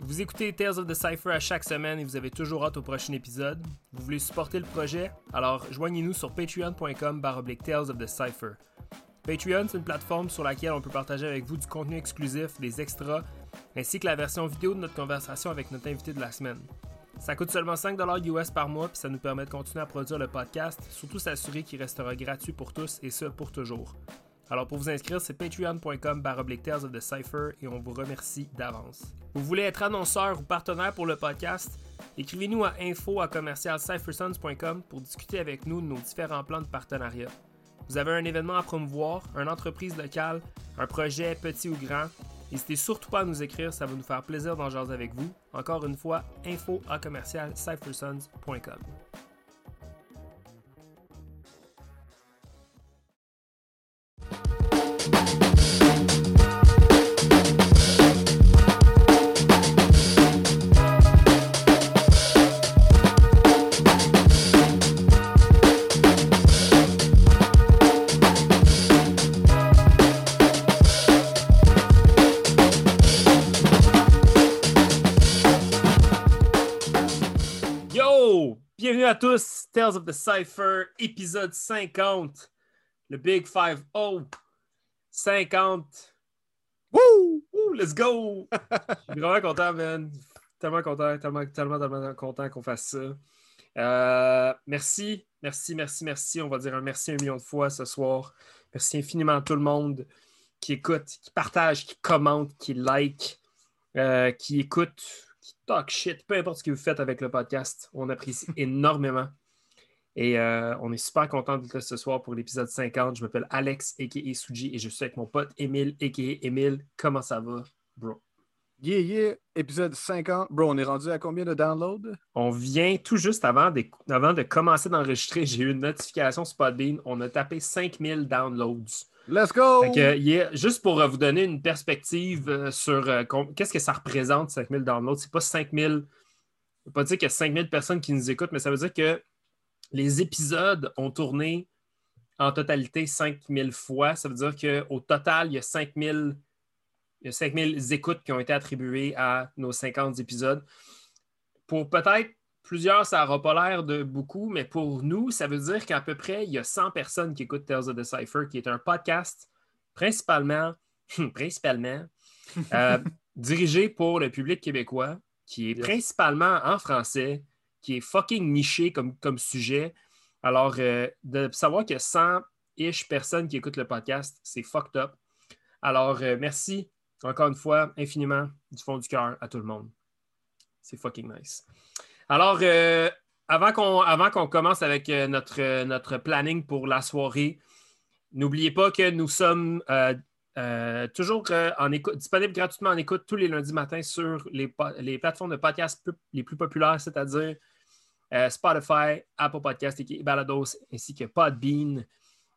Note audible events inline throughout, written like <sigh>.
Vous écoutez Tales of the Cypher à chaque semaine et vous avez toujours hâte au prochain épisode. Vous voulez supporter le projet? Alors joignez-nous sur patreon.com Tales of the Cypher. Patreon, c'est une plateforme sur laquelle on peut partager avec vous du contenu exclusif, des extras, ainsi que la version vidéo de notre conversation avec notre invité de la semaine. Ça coûte seulement 5$ US par mois, puis ça nous permet de continuer à produire le podcast, surtout s'assurer qu'il restera gratuit pour tous et ce pour toujours. Alors pour vous inscrire, c'est patreon.com Tales of the Cypher et on vous remercie d'avance. Vous voulez être annonceur ou partenaire pour le podcast? Écrivez-nous à info à pour discuter avec nous de nos différents plans de partenariat. Vous avez un événement à promouvoir, une entreprise locale, un projet petit ou grand, N'hésitez surtout pas à nous écrire, ça va nous faire plaisir d'en jaser avec vous. Encore une fois, info à à tous, Tales of the Cypher, épisode 50, le Big 5 oh 50. Woo! Woo! Let's go! <laughs> Je suis vraiment content, man. Tellement content, tellement, tellement, tellement content qu'on fasse ça. Euh, merci, merci, merci, merci. On va dire un merci un million de fois ce soir. Merci infiniment à tout le monde qui écoute, qui partage, qui commente, qui like, euh, qui écoute talk shit, peu importe ce que vous faites avec le podcast. On apprécie <laughs> énormément. Et euh, on est super content d'être là ce soir pour l'épisode 50. Je m'appelle Alex, a.k.a. Suji, et je suis avec mon pote Emile, a.k.a. Emile. Comment ça va, bro? Yeah, yeah, épisode 50. Bro, on est rendu à combien de downloads? On vient tout juste avant de, avant de commencer d'enregistrer. J'ai eu une notification sur Podbean. On a tapé 5000 downloads. Let's go! juste pour euh, vous donner une perspective euh, sur euh, qu'est-ce que ça représente, 5000 downloads? C'est pas 5000. Je ne pas dire qu'il y a 5000 personnes qui nous écoutent, mais ça veut dire que les épisodes ont tourné en totalité 5000 fois. Ça veut dire qu'au total, il y a 5000 il y a 5000 écoutes qui ont été attribuées à nos 50 épisodes. Pour peut-être plusieurs, ça n'aura pas l'air de beaucoup, mais pour nous, ça veut dire qu'à peu près, il y a 100 personnes qui écoutent Tales of the Cypher, qui est un podcast principalement, <laughs> principalement <laughs> euh, dirigé pour le public québécois, qui est principalement en français, qui est fucking niché comme, comme sujet. Alors, euh, de savoir qu'il y a 100-ish personnes qui écoutent le podcast, c'est fucked up. Alors, euh, merci encore une fois infiniment du fond du cœur à tout le monde. C'est fucking nice. Alors, euh, avant qu'on commence avec euh, notre, euh, notre planning pour la soirée, n'oubliez pas que nous sommes toujours en écoute, disponibles gratuitement en écoute tous les lundis matins sur les, les plateformes de podcast les plus populaires, c'est-à-dire Spotify, Apple Podcasts, et Balados, ainsi que Podbean.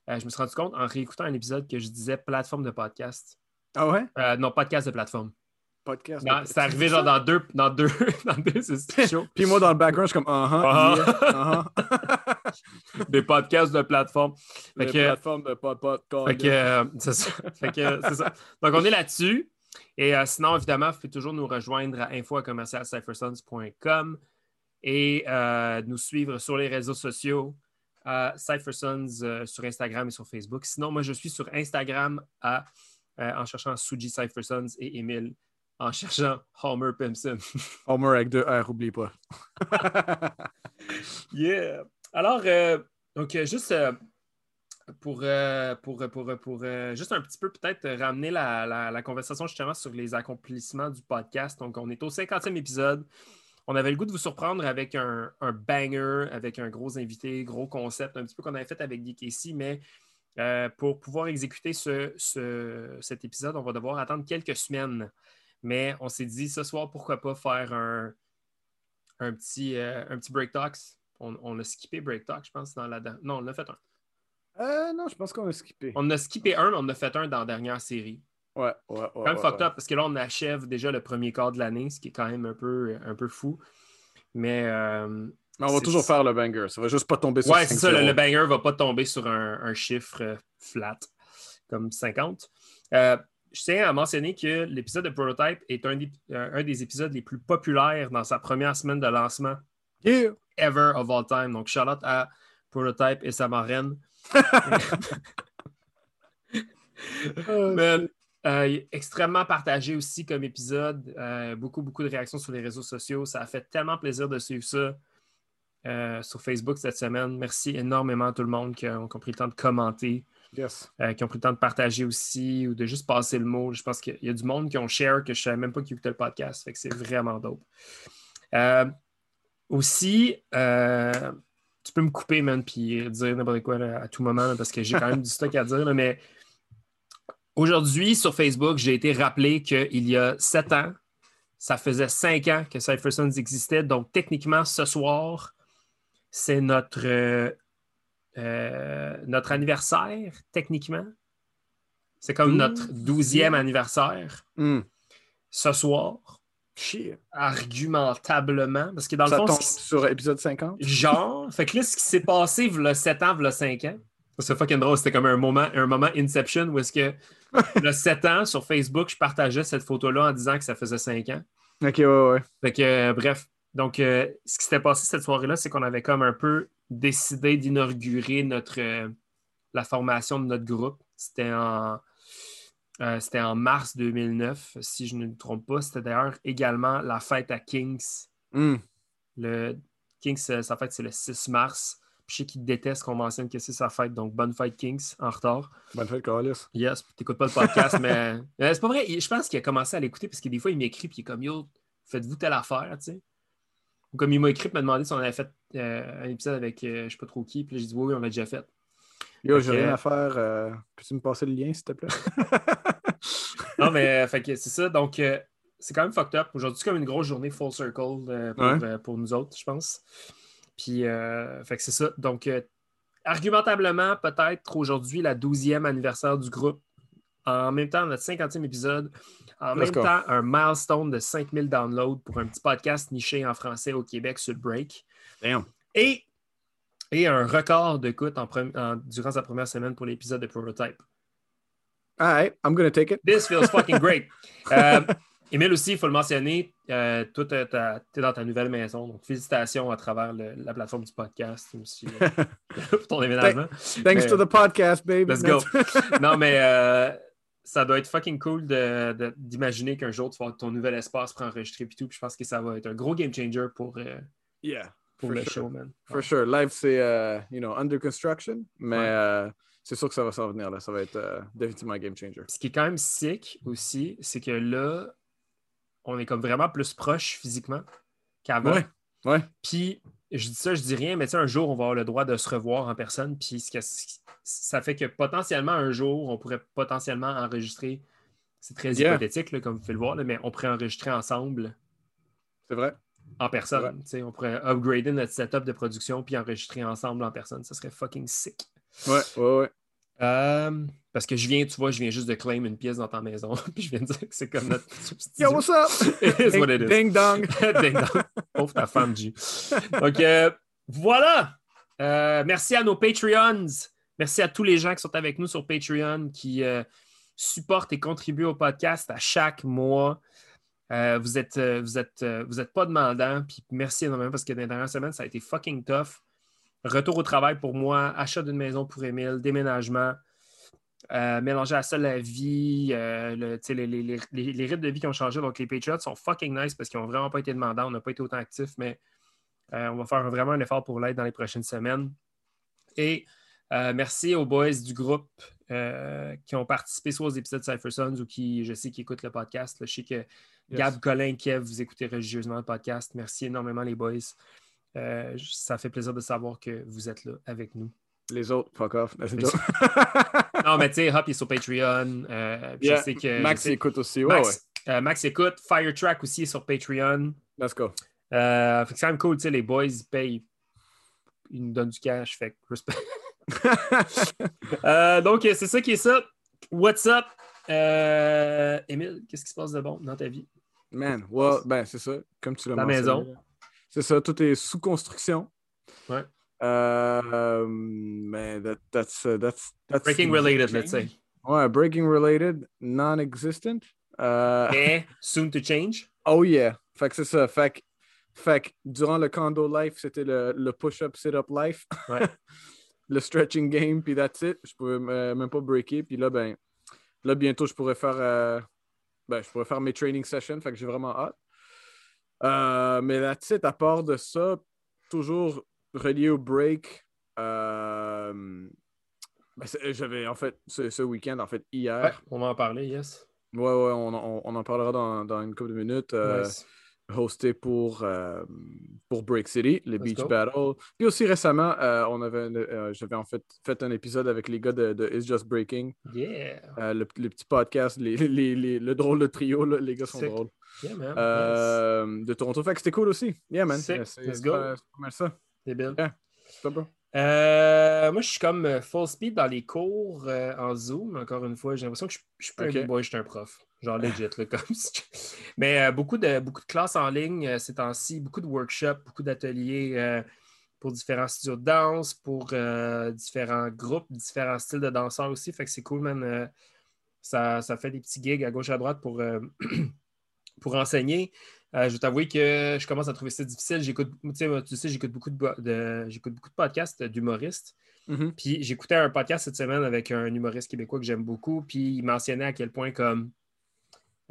je me suis rendu compte en réécoutant un épisode que je disais plateforme de podcast. Ah ouais? non, podcast de plateforme podcast. c'est arrivé genre dans deux, dans deux, <laughs> dans deux Puis moi, dans le background, je suis comme, uh-huh, uh-huh. <laughs> Des podcasts de plateforme. Des plateformes de pod, pod, Fait que, euh, c'est ça. <laughs> Fait que, c'est ça. Donc, on est là-dessus. Et euh, sinon, évidemment, vous pouvez toujours nous rejoindre à info.commercialcyphersons.com et euh, nous suivre sur les réseaux sociaux à Cyphersons sur Instagram et sur Facebook. Sinon, moi, je suis sur Instagram à, en cherchant Suji Cyphersons et Emile en cherchant Homer Pimpson. <laughs> Homer avec deux R, oublie pas. <laughs> yeah. Alors, euh, donc, euh, juste euh, pour, pour, pour, pour juste un petit peu peut-être ramener la, conversation justement sur les accomplissements du podcast. Donc, on est au 50e épisode. On avait le goût de vous surprendre avec un, banger, avec un gros invité, gros concept, un petit peu qu'on avait fait avec Geek ici, mais pour pouvoir exécuter ce, cet épisode, on va devoir attendre quelques semaines. Mais on s'est dit ce soir, pourquoi pas faire un, un, petit, euh, un petit break talks. On, a skippé break talk, je pense, dans la. Non, on a fait un. Euh, non, je pense qu'on a skippé. On a skippé un, mais on a fait un dans la dernière série. Ouais, ouais, ouais. Quand même fucked up, parce que là, on achève déjà le premier quart de l'année, ce qui est quand même un peu, un peu fou. Mais. Euh, mais on va toujours faire le banger. Ça va juste pas tomber sur Ouais, c'est ça. Le, banger va pas tomber sur un, un chiffre flat, comme 50. Je tiens à mentionner que l'épisode de Prototype est un des, un des, épisodes les plus populaires dans sa première semaine de lancement ever of all time. Donc, out à Prototype et sa marraine. <laughs> Euh, extrêmement partagé aussi comme épisode. Euh, beaucoup, beaucoup de réactions sur les réseaux sociaux. Ça a fait tellement plaisir de suivre ça euh, sur Facebook cette semaine. Merci énormément à tout le monde qui a, pris le temps de commenter. Qui ont pris le temps de partager aussi ou de juste passer le mot. Je pense qu'il y a du monde qui ont share que je ne savais même pas qui écoutait le podcast. Fait que c'est vraiment dope. aussi, tu peux me couper, man, puis dire n'importe quoi à tout moment parce que j'ai quand même du <laughs> stock à dire, mais Aujourd'hui, sur Facebook, j'ai été rappelé qu'il y a sept ans, ça faisait cinq ans que Cyphersons existait. Donc, techniquement, ce soir, c'est notre, euh, notre anniversaire, techniquement. C'est comme notre douzième anniversaire. Hmm. Ce soir. Argumentablement. Parce que dans le fond. sur épisode 50. Genre. fait que là, ce qui s'est passé, le 7 ans, le 5 ans. C'est fucking drôle. C'était comme un moment, un moment Inception où est-ce que <laughs> le 7 ans sur Facebook, je partageais cette photo-là en disant que ça faisait 5 ans. Ok, ouais, ouais. Fait que, euh, bref. Donc, euh, ce qui s'était passé cette soirée-là, c'est qu'on avait comme un peu décidé d'inaugurer notre euh, la formation de notre groupe. C'était en, c'était en mars 2009, si je ne me trompe pas. C'était d'ailleurs également la fête à Kings. Hmm. Le Kings, sa fête, c'est le 6 mars. Je sais qu'il déteste qu'on mentionne que c'est sa fête, donc bonne fête Kings en retard. Bonne fête Carlis. Yes, t'écoutes pas le podcast, <laughs> mais c'est pas vrai. Je pense qu'il a commencé à l'écouter parce que des fois il m'écrit puis il est comme Yo, faites-vous telle affaire, tu sais. Ou comme il m'a écrit, il m'a demandé si on avait fait euh, un épisode avec euh, je sais pas trop qui, puis j'ai dit oui, on l'a déjà fait. Yo, j'ai rien à faire. Euh, peux-tu me passer le lien, s'il te plaît? <laughs> non, mais c'est ça. Donc, c'est quand même fucked up. Aujourd'hui, c'est comme une grosse journée full circle pour, pour, nous autres, je pense. Puis, euh, fait que c'est ça. Donc, euh, argumentablement, peut-être aujourd'hui, la 12e anniversaire du groupe. En même temps, notre 50e épisode. En même temps, un milestone de 5000 downloads pour un petit podcast niché en français au Québec sur le break. Et, et un record d'écoute en, durant sa première semaine pour l'épisode de Prototype. All right, I'm gonna take it. This feels fucking great. <laughs> Euh, Emile aussi, il faut le mentionner, euh, toi, tu es dans ta nouvelle maison. Donc, félicitations à travers la plateforme du podcast aussi euh, <laughs> pour ton déménagement. Thanks to the podcast, baby. Let's go. <laughs> non, mais euh, ça doit être fucking cool d'imaginer qu'un jour, tu vas avoir ton nouvel espace pour enregistrer et tout. Puis je pense que ça va être un gros game changer pour, yeah, pour le show, man. For sure. Live, c'est you know, under construction, mais c'est sûr que ça va s'en venir. Là. Ça va être définitivement un game changer. Ce qui est quand même sick aussi, c'est que là, on est comme vraiment plus proche physiquement qu'avant. Ouais, ouais. Puis, je dis ça, je dis rien, mais tu sais, un jour, on va avoir le droit de se revoir en personne. Puis, ça fait que potentiellement, un jour, on pourrait potentiellement enregistrer. C'est très hypothétique, comme vous pouvez le voir, mais on pourrait enregistrer ensemble. C'est vrai. En personne. On pourrait upgrader notre setup de production puis enregistrer ensemble en personne. Ça serait fucking sick. Ouais, ouais, ouais. Euh, parce que je viens, tu vois, je viens juste de claim une pièce dans ta maison. <laughs> puis je viens de dire que c'est comme notre substitut. Yo, what's up? <laughs> It's what it is. Ding dong. <laughs> Ding dong. Pauvre ta femme, G. Donc, euh, voilà. Euh, merci à nos Patreons. Merci à tous les gens qui sont avec nous sur Patreon, qui supportent et contribuent au podcast à chaque mois. vous êtes, vous êtes, vous êtes pas demandant. Puis merci énormément parce que dans les dernières semaines, ça a été fucking tough. Retour au travail pour moi, achat d'une maison pour Émile, déménagement, euh, mélanger à ça la vie, euh, les, les, rythmes de vie qui ont changé. Donc, les Patriots sont fucking nice parce qu'ils n'ont vraiment pas été demandants. On n'a pas été autant actifs, mais euh, on va faire vraiment un effort pour l'aide dans les prochaines semaines. Et merci aux boys du groupe qui ont participé soit aux épisodes Cypher Sons ou qui, je sais, qui écoutent le podcast. Je sais que Gab, Colin, Kev, vous écoutez religieusement le podcast. Merci énormément, les boys. Euh, ça fait plaisir de savoir que vous êtes là avec nous. Les autres, fuck off. <laughs> non, mais tu sais, Hop est sur Patreon. Euh, je sais que, Max écoute aussi. Max, euh, Max écoute. Firetrack aussi est sur Patreon. Let's go. c'est quand même cool, tu sais, les boys ils payent. Ils nous donnent du cash, fait respect. <laughs> donc, c'est ça qui est ça. What's up? Émile, qu'est-ce qui se passe de bon dans ta vie? Man, well, ben, c'est ça. Comme tu l'as mentionné. La maison. C'est ça, tout est sous construction. Ouais. Euh, mais that, that's, uh, that's, that's, Breaking related, let's say. Ouais, breaking related, non-existent. Euh, Mais soon to change. Oh yeah. Fait que c'est ça. Fait que, fait que durant le condo life, c'était le, le push-up, sit-up life. Ouais. <laughs> le stretching game, puis that's it. Je pouvais euh, même pas breaker. Puis là, ben, là, bientôt, je pourrais faire, euh, ben, je pourrais faire mes training sessions. Fait que j'ai vraiment hâte. Euh, mais that's it. À part de ça, toujours relié au break. euh, ben, c'est- J'avais, en fait, ce, ce week-end, en fait, hier. Ouais, on va en parler, yes. Ouais, ouais, on, on- on en parlera dans, dans une couple de minutes. euh, Nice. Hosté pour, euh, pour Break City, le Let's Beach go. Battle. Puis aussi récemment, euh, on avait, euh, j'avais en fait fait un épisode avec les gars de, de It's Just Breaking, Yeah. le, le petit podcast, les, les- les- le drôle de trio, là, les gars sont Sick. drôles. Yeah, man. De Toronto. Fait que c'était cool aussi. Yeah, man. C'est Let's c'est go. pas, mal ça. Débile. C'est bon. Euh, moi, je suis comme full speed dans les cours en Zoom. Encore une fois, j'ai l'impression que je, je suis plus Ok. un boy, je suis un prof. Genre legit, là, <laughs> comme Mais euh, beaucoup, de, beaucoup de classes en ligne euh, ces temps-ci, beaucoup de workshops, beaucoup d'ateliers euh, pour différents studios de danse, pour euh, différents groupes, différents styles de danseurs aussi. Fait que c'est cool, man. Ça, ça fait des petits gigs à gauche à droite pour, <clears throat> pour enseigner. Je vais t'avouer que je commence à trouver ça difficile. J'écoute, tu sais, j'écoute beaucoup de, j'écoute beaucoup de podcasts d'humoristes. Mhm. Puis j'écoutais un podcast cette semaine avec un humoriste québécois que j'aime beaucoup. Puis il mentionnait à quel point comme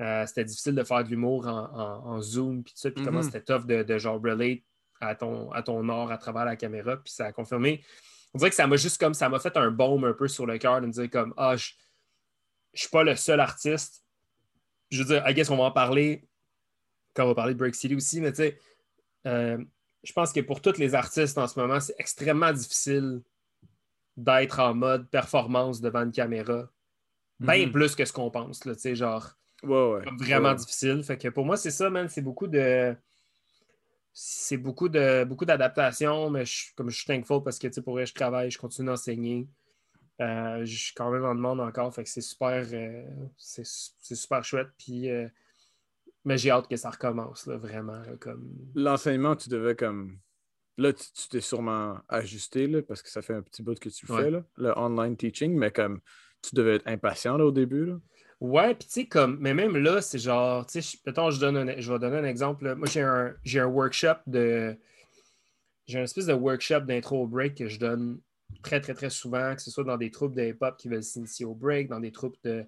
euh, c'était difficile de faire de l'humour en, en- en Zoom, puis tout ça, puis comment Mhm. c'était tough de, de genre relate à ton, à ton art à travers la caméra. Puis ça a confirmé. On dirait que ça m'a juste comme ça m'a fait un baume un peu sur le cœur de me dire comme Ah, je, je suis pas le seul artiste. Je veux dire, I guess on va en parler quand on va parler de Break City aussi, mais tu sais, euh, je pense que pour tous les artistes en ce moment, c'est extrêmement difficile d'être en mode performance devant une caméra. Bien Mhm. plus que ce qu'on pense, là, tu sais, genre Ouais, vraiment Ouais. difficile. Fait que pour moi, c'est ça, man. C'est beaucoup de. C'est beaucoup de beaucoup d'adaptation, mais je, comme je suis thankful parce que tu sais, pour vrai, je travaille, je continue d'enseigner. Euh, je suis quand même en demande encore. Fait que c'est super, euh, c'est super chouette. Puis, euh, mais j'ai hâte que ça recommence, là, vraiment. là, comme... L'enseignement, tu devais comme. Là, tu tu t'es sûrement ajusté là, parce que ça fait un petit bout que tu Ouais. fais, là, le online teaching, mais comme tu devais être impatient là, au début. Là. Ouais, puis tu sais, comme, mais même là, c'est genre, tu sais, je- donne un- je vais donner un exemple. Moi, j'ai un, j'ai un workshop de. J'ai un espèce de workshop d'intro au break que je donne très, très, très souvent, que ce soit dans des troupes de hip-hop qui veulent s'initier au break, dans des troupes de,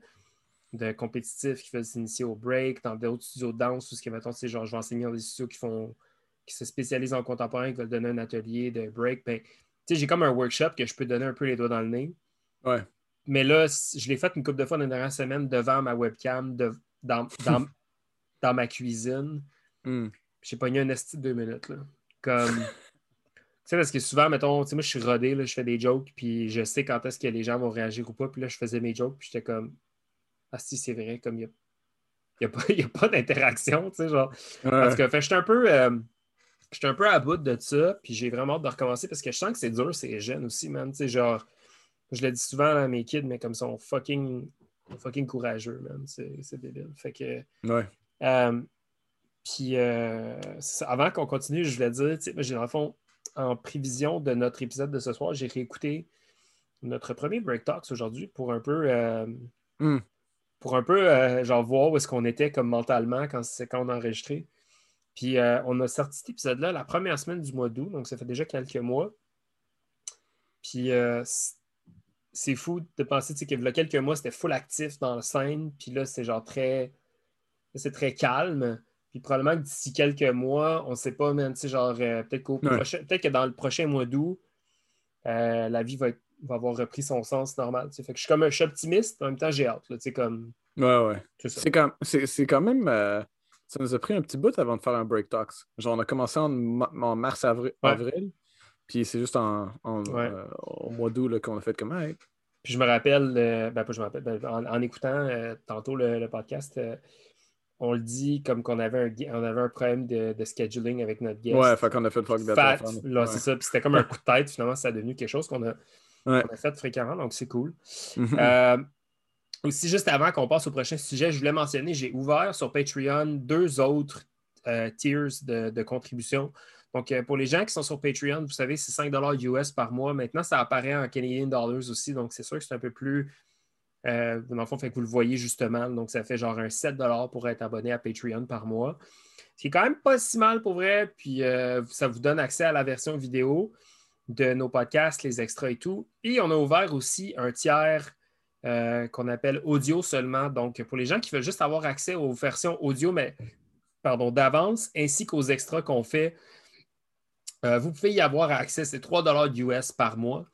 de compétitifs qui veulent s'initier au break, dans d'autres studios de danse, ou ce que, mettons, sais, genre, je vais enseigner dans des studios qui font qui se spécialisent en contemporain, qui veulent donner un atelier de break. Ben, tu sais, j'ai comme un workshop que je peux donner un peu les doigts dans le nez. Ouais. Mais là, je l'ai fait une couple de fois dans la dernière semaine devant ma webcam, de- dans, dans, <laughs> dans ma cuisine. Hmm. J'ai pogné un esti de deux minutes. Là. Comme. <laughs> tu sais, parce que souvent, mettons, tu sais, moi, je suis rodé, là, je fais des jokes, puis je sais quand est-ce que les gens vont réagir ou pas. Puis là, je faisais mes jokes, puis j'étais comme. Ah, si, c'est vrai, comme il n'y a, <laughs> y a pas, d'interaction, tu sais, genre. Ouais. En tout cas, fait, j'étais un peu. euh, j'étais un peu à bout de ça, puis j'ai vraiment hâte de recommencer parce que je sens que c'est dur, c'est jeune aussi, man. Tu sais, genre, je le dis souvent à mes kids, mais comme ils sont fucking, fucking courageux, man. C'est débile. Fait que. Ouais. euh, puis, euh, avant qu'on continue, je voulais dire, tu sais, moi, j'ai dans le fond, en prévision de notre épisode de ce soir, j'ai réécouté notre premier Break Talks aujourd'hui pour un peu. euh, Hmm. Pour un peu, genre, voir où est-ce qu'on était comme mentalement quand, c'est quand on a enregistré. Puis euh, on a sorti cet épisode-là la première semaine du mois d'août, donc ça fait déjà quelques mois. Puis euh, c'est- fou de penser tu sais, que il y a quelques mois, c'était full actif dans la scène, puis là, c'est genre très. C'est très calme. Puis probablement que d'ici quelques mois, on ne sait pas, man, tu sais, genre, euh, peut-être qu'au Ouais. prochain- peut-être que dans le prochain mois d'août, euh, la vie va, être- va avoir repris son sens normal. tu sais. Fait que je suis comme un je suis optimiste, mais en même temps, j'ai hâte. là, tu sais, comme. Ouais, ouais. C'est quand, quand même. euh, ça nous a pris un petit bout avant de faire un break talks. Genre, on a commencé en, ma- en mars, avril, Ouais. avril, puis c'est juste en, en- Ouais. euh, au mois d'août qu'on a fait comme. Hey. Puis je me rappelle, euh, ben pas je me rappelle, ben, en, en écoutant euh, tantôt le, le podcast, on le dit comme qu'on avait un, on avait un problème de, de scheduling avec notre guest. Ouais, fait qu'on a fait le fuck Fat, là, ouais. c'est ça. Puis c'était comme un coup de tête. Finalement, ça a devenu quelque chose qu'on a, Ouais. a fait fréquemment, donc c'est cool. Mhm. Euh, aussi, juste avant qu'on passe au prochain sujet, je voulais mentionner, j'ai ouvert sur Patreon deux autres tiers de, de contribution. Donc, euh, pour les gens qui sont sur Patreon, vous savez, c'est 5 US par mois. Maintenant, ça apparaît en Canadian dollars aussi. Donc, c'est sûr que c'est un peu plus Euh, dans le fond, fait que vous le voyez justement. Donc, ça fait genre un 7 pour être abonné à Patreon par mois. Ce qui est quand même pas si mal pour vrai. Puis euh, ça vous donne accès à la version vidéo de nos podcasts, les extras et tout. Et on a ouvert aussi un tiers qu'on appelle audio seulement. Donc, pour les gens qui veulent juste avoir accès aux versions audio, mais pardon, d'avance, ainsi qu'aux extras qu'on fait, vous pouvez y avoir accès. C'est 3 US par mois.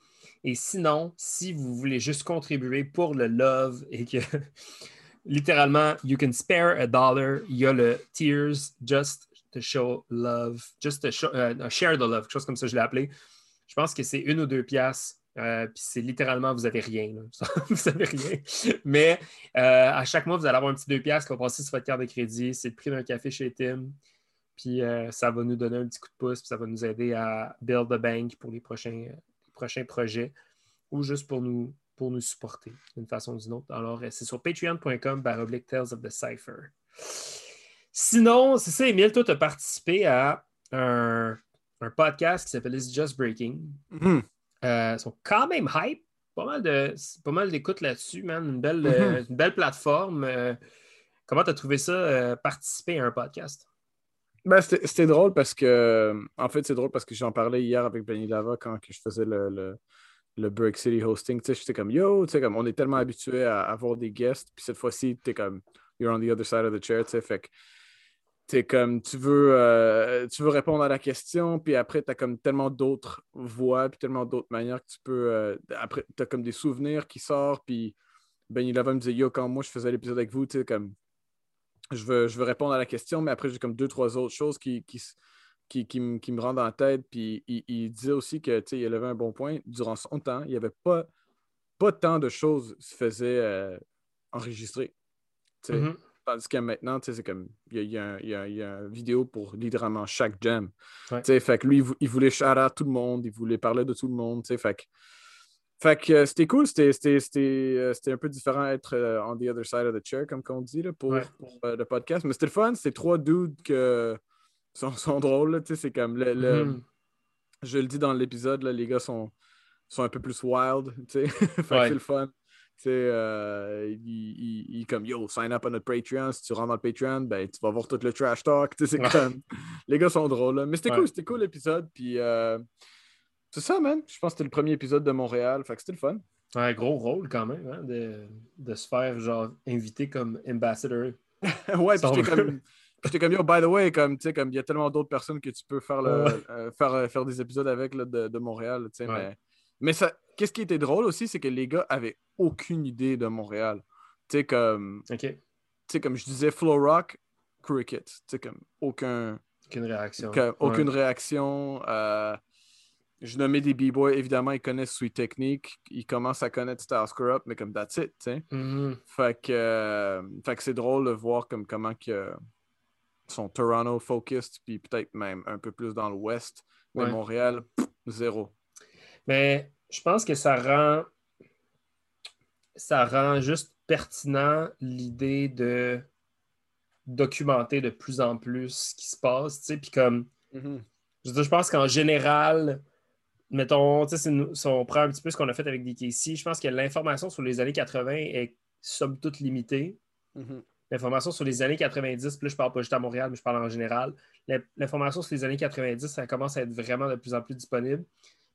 Et sinon, si vous voulez juste contribuer pour le love et que <laughs> littéralement, you can spare a dollar, il y a le Tears Just to Show Love, Just to show, euh, Share the Love, quelque chose comme ça, je l'ai appelé. Je pense que c'est une ou deux piastres. Euh, puis c'est littéralement, vous n'avez rien. <laughs> vous n'avez rien. Mais euh, à chaque mois, vous allez avoir un petit deux piastres qui va passer sur votre carte de crédit. C'est le prix d'un café chez Tim. Puis ça va nous donner un petit coup de pouce. Puis ça va nous aider à build the bank pour les prochains, prochains projets ou juste pour nous, pour nous supporter d'une façon ou d'une autre. Alors, c'est sur patreon.com baroblique Tales of the Cypher. Sinon, c'est ça, Emile, toi, tu as participé à un, podcast qui s'appelle It's Just Breaking. Mm-hmm. Euh, ils sont quand même hype. Pas mal, de, pas mal d'écoute là-dessus, man. Une belle, euh, mm-hmm. une belle plateforme. Euh, comment tu as trouvé ça, participer à un podcast? Ben, c'était drôle parce que, en fait, c'est drôle parce que j'en parlais hier avec Benny Lava quand je faisais le, le, Break City hosting. J'étais comme, yo, tu sais, comme, on est tellement habitué à avoir des guests, puis cette fois-ci, tu es comme, you're on the other side of the chair, tu sais, fait que es comme, tu veux, euh, tu veux répondre à la question, puis après, tu as comme tellement d'autres voix, puis tellement d'autres manières que tu peux, euh, après, tu as comme des souvenirs qui sortent, puis Benny Lava me disait, yo, quand moi je faisais l'épisode avec vous, tu sais, comme, je veux, je veux répondre à la question, mais après, j'ai comme deux, trois autres choses qui, qui, qui, me, rendent en tête. Puis il, disait aussi que il avait un bon point. Durant son temps, il n'y avait pas, pas tant de choses qui se faisaient euh, enregistrer. Mm-hmm. Tandis que maintenant, c'est comme il y a, une vidéo pour littéralement chaque jam. Fait que lui, il voulait shout tout le monde, il voulait parler de tout le monde. Fait que fait que euh, c'était cool, euh, c'était un peu différent d'être euh, on the other side of the chair, comme on dit, là, pour, le podcast. Mais c'était le fun, c'était trois dudes qui sont, <laughs> sont, drôles. C'est comme le, mm-hmm. Je le dis dans l'épisode, les gars sont, sont un peu plus wild. <laughs> fait c'est le fun. Euh, il, comme yo, sign up à notre Patreon. Si tu rentres dans le Patreon, ben, tu vas voir tout le trash talk. Comme... les gars sont drôles. Mais c'était cool, c'était cool l'épisode. Puis c'est ça, man. Je pense que c'était le premier épisode de Montréal. Fait que c'était le fun. Un gros rôle quand même, hein, de, se faire genre inviter comme ambassador. <laughs> ouais, puis j'étais comme. J'étais comme, yo, by the way, comme, comme il y a tellement d'autres personnes que tu peux faire, le, euh, faire, euh, faire des épisodes avec là, de, de, Montréal. Mais, mais ça, qu'est-ce qui était drôle aussi, c'est que les gars avaient aucune idée de Montréal. Tu sais, comme. Tu comme je disais, Flow Rock, Cricket. Tu sais, comme aucun. Aucune réaction. aucune réaction. Euh, je nommais des b-boys, évidemment, ils connaissent Sweet Technique, ils commencent à connaître Star Up, mais comme that's it, tu sais. Mm-hmm. Fait que, euh, que c'est drôle de voir comme comment que sont Toronto focused, puis peut-être même un peu plus dans l'ouest, mais Montréal, zéro. Mais je pense que ça rend ça rend juste pertinent l'idée de documenter de plus en plus ce qui se passe, tu sais, puis comme mm-hmm. je pense qu'en général, mettons, si on prend un petit peu ce qu'on a fait avec DKC, je pense que l'information sur les années 80 est somme toute limitée. Mm-hmm. L'information sur les années 90, plus je parle pas juste à Montréal, mais je parle en général. L'information sur les années 90, ça commence à être vraiment de plus en plus disponible.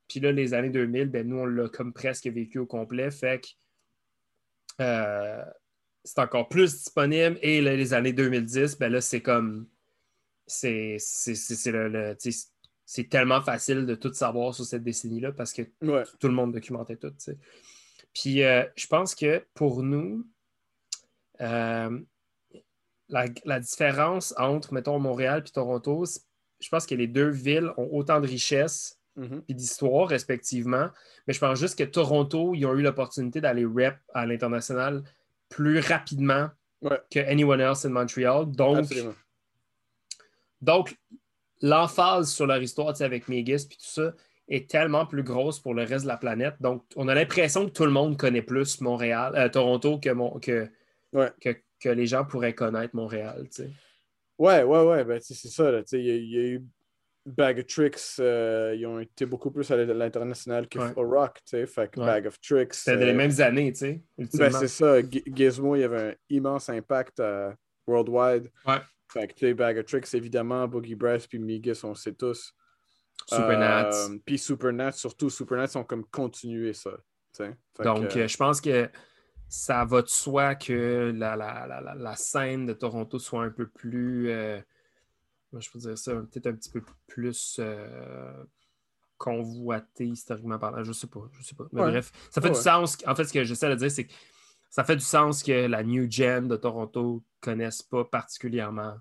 Puis là, les années 2000, ben, nous, on l'a comme presque vécu au complet. Fait que euh, c'est encore plus disponible. Et les années 2010, ben là, c'est comme. C'est le c'est tellement facile de tout savoir sur cette décennie-là parce que tout le monde documentait tout. Puis euh, je pense que pour nous, euh, la, différence entre, mettons, Montréal et Toronto, je pense que les deux villes ont autant de richesses mm-hmm. et d'histoire, respectivement. Mais je pense juste que Toronto, ils ont eu l'opportunité d'aller rep à l'international plus rapidement que anyone else in Montreal. Donc, donc l'emphase sur leur histoire avec Megis et tout ça est tellement plus grosse pour le reste de la planète. Donc, on a l'impression que tout le monde connaît plus Montréal, euh, Toronto que, que, que, les gens pourraient connaître Montréal. Ouais, ouais, ouais. Ben, c'est ça. Il y, a eu Bag of Tricks, euh, ils ont été beaucoup plus à l'international que Ouais. Rock, tu sais. Fait que Ouais. Bag of Tricks. C'était les euh, mêmes années, tu sais. Ben, c'est ça. Gi- Gizmo, il y avait un immense impact worldwide. Fait que, tu sais, Bag of Tricks, évidemment, Boogie Brass puis Migas, on sait tous. Super Nats. Euh, Puis Supernats, surtout, Supernats ont comme continué ça. Donc, que, euh, je pense que ça va de soi que la, la, la, la- scène de Toronto soit un peu plus. euh, comment je peux dire ça, peut-être un petit peu plus euh, convoité historiquement parlant. Je sais pas. Je sais pas. Mais Ouais. bref, ça fait Ouais, du sens. En fait, ce que j'essaie de dire, c'est que ça fait du sens que la New Gen de Toronto connaisse pas particulièrement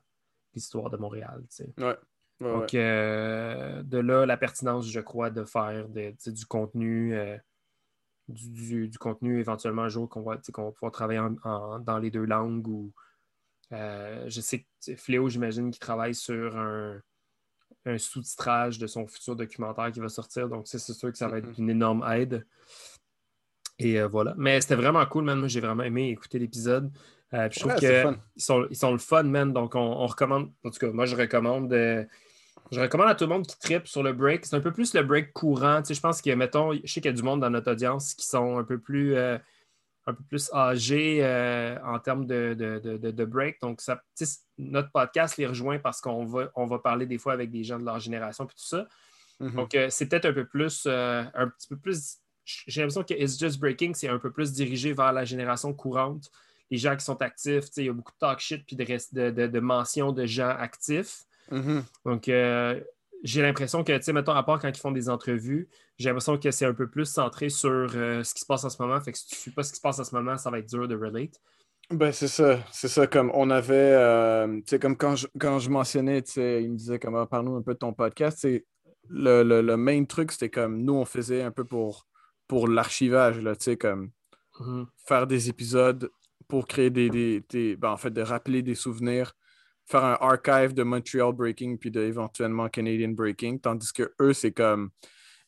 l'histoire de Montréal. tu sais. ouais. Ouais. Donc, euh, de là, la pertinence, je crois, de faire de- du contenu, euh, du, du- du contenu éventuellement un jour qu'on va, qu'on va pouvoir travailler en- en- dans les deux langues. Ou, euh, je sais que Fléau, j'imagine, qu'il travaille sur un, un sous-titrage de son futur documentaire qui va sortir. Donc, c'est sûr que ça va être Mhm. une énorme aide. Et euh, voilà. Mais c'était vraiment cool, man. Moi, j'ai vraiment aimé écouter l'épisode. Euh, je trouve Ouais, que c'est fun. ils sont, ils sont le fun, man. Donc, on, on recommande. En tout cas, moi, je recommande. euh, je recommande à tout le monde qui tripe sur le break. C'est un peu plus le break courant. Tu sais, je pense que, mettons, je sais qu'il y a du monde dans notre audience qui sont un peu plus, un peu plus âgés en termes de, de, de- break. Donc, ça, tu sais, notre podcast les rejoint parce qu'on va, on va parler des fois avec des gens de leur génération et tout ça. Mhm. Donc, c'est peut-être un peu plus, un petit peu plus. J'ai l'impression que It's Just Breaking, c'est un peu plus dirigé vers la génération courante. Les gens qui sont actifs, il y a beaucoup de talk shit puis de, de, de- de mentions de gens actifs. Mhm. Donc, euh, j'ai l'impression que, tu sais, mettons, à part quand ils font des entrevues, j'ai l'impression que c'est un peu plus centré sur euh, ce qui se passe en ce moment. Fait que si tu ne suis pas ce qui se passe en ce moment, ça va être dur de relate. Ben, c'est ça. C'est ça. Comme on avait. euh, tu sais, comme quand je, quand je mentionnais, tu sais, il me disait, comme, Ah, parle-nous un peu de ton podcast. Le, le, le main truc, c'était comme nous, on faisait un peu pour, pour l'archivage, là, tu sais, comme Mhm. faire des épisodes pour créer des. des, des- ben, en fait, de rappeler des souvenirs, faire un archive de Montreal Breaking puis de éventuellement Canadian Breaking. Tandis que eux, c'est comme.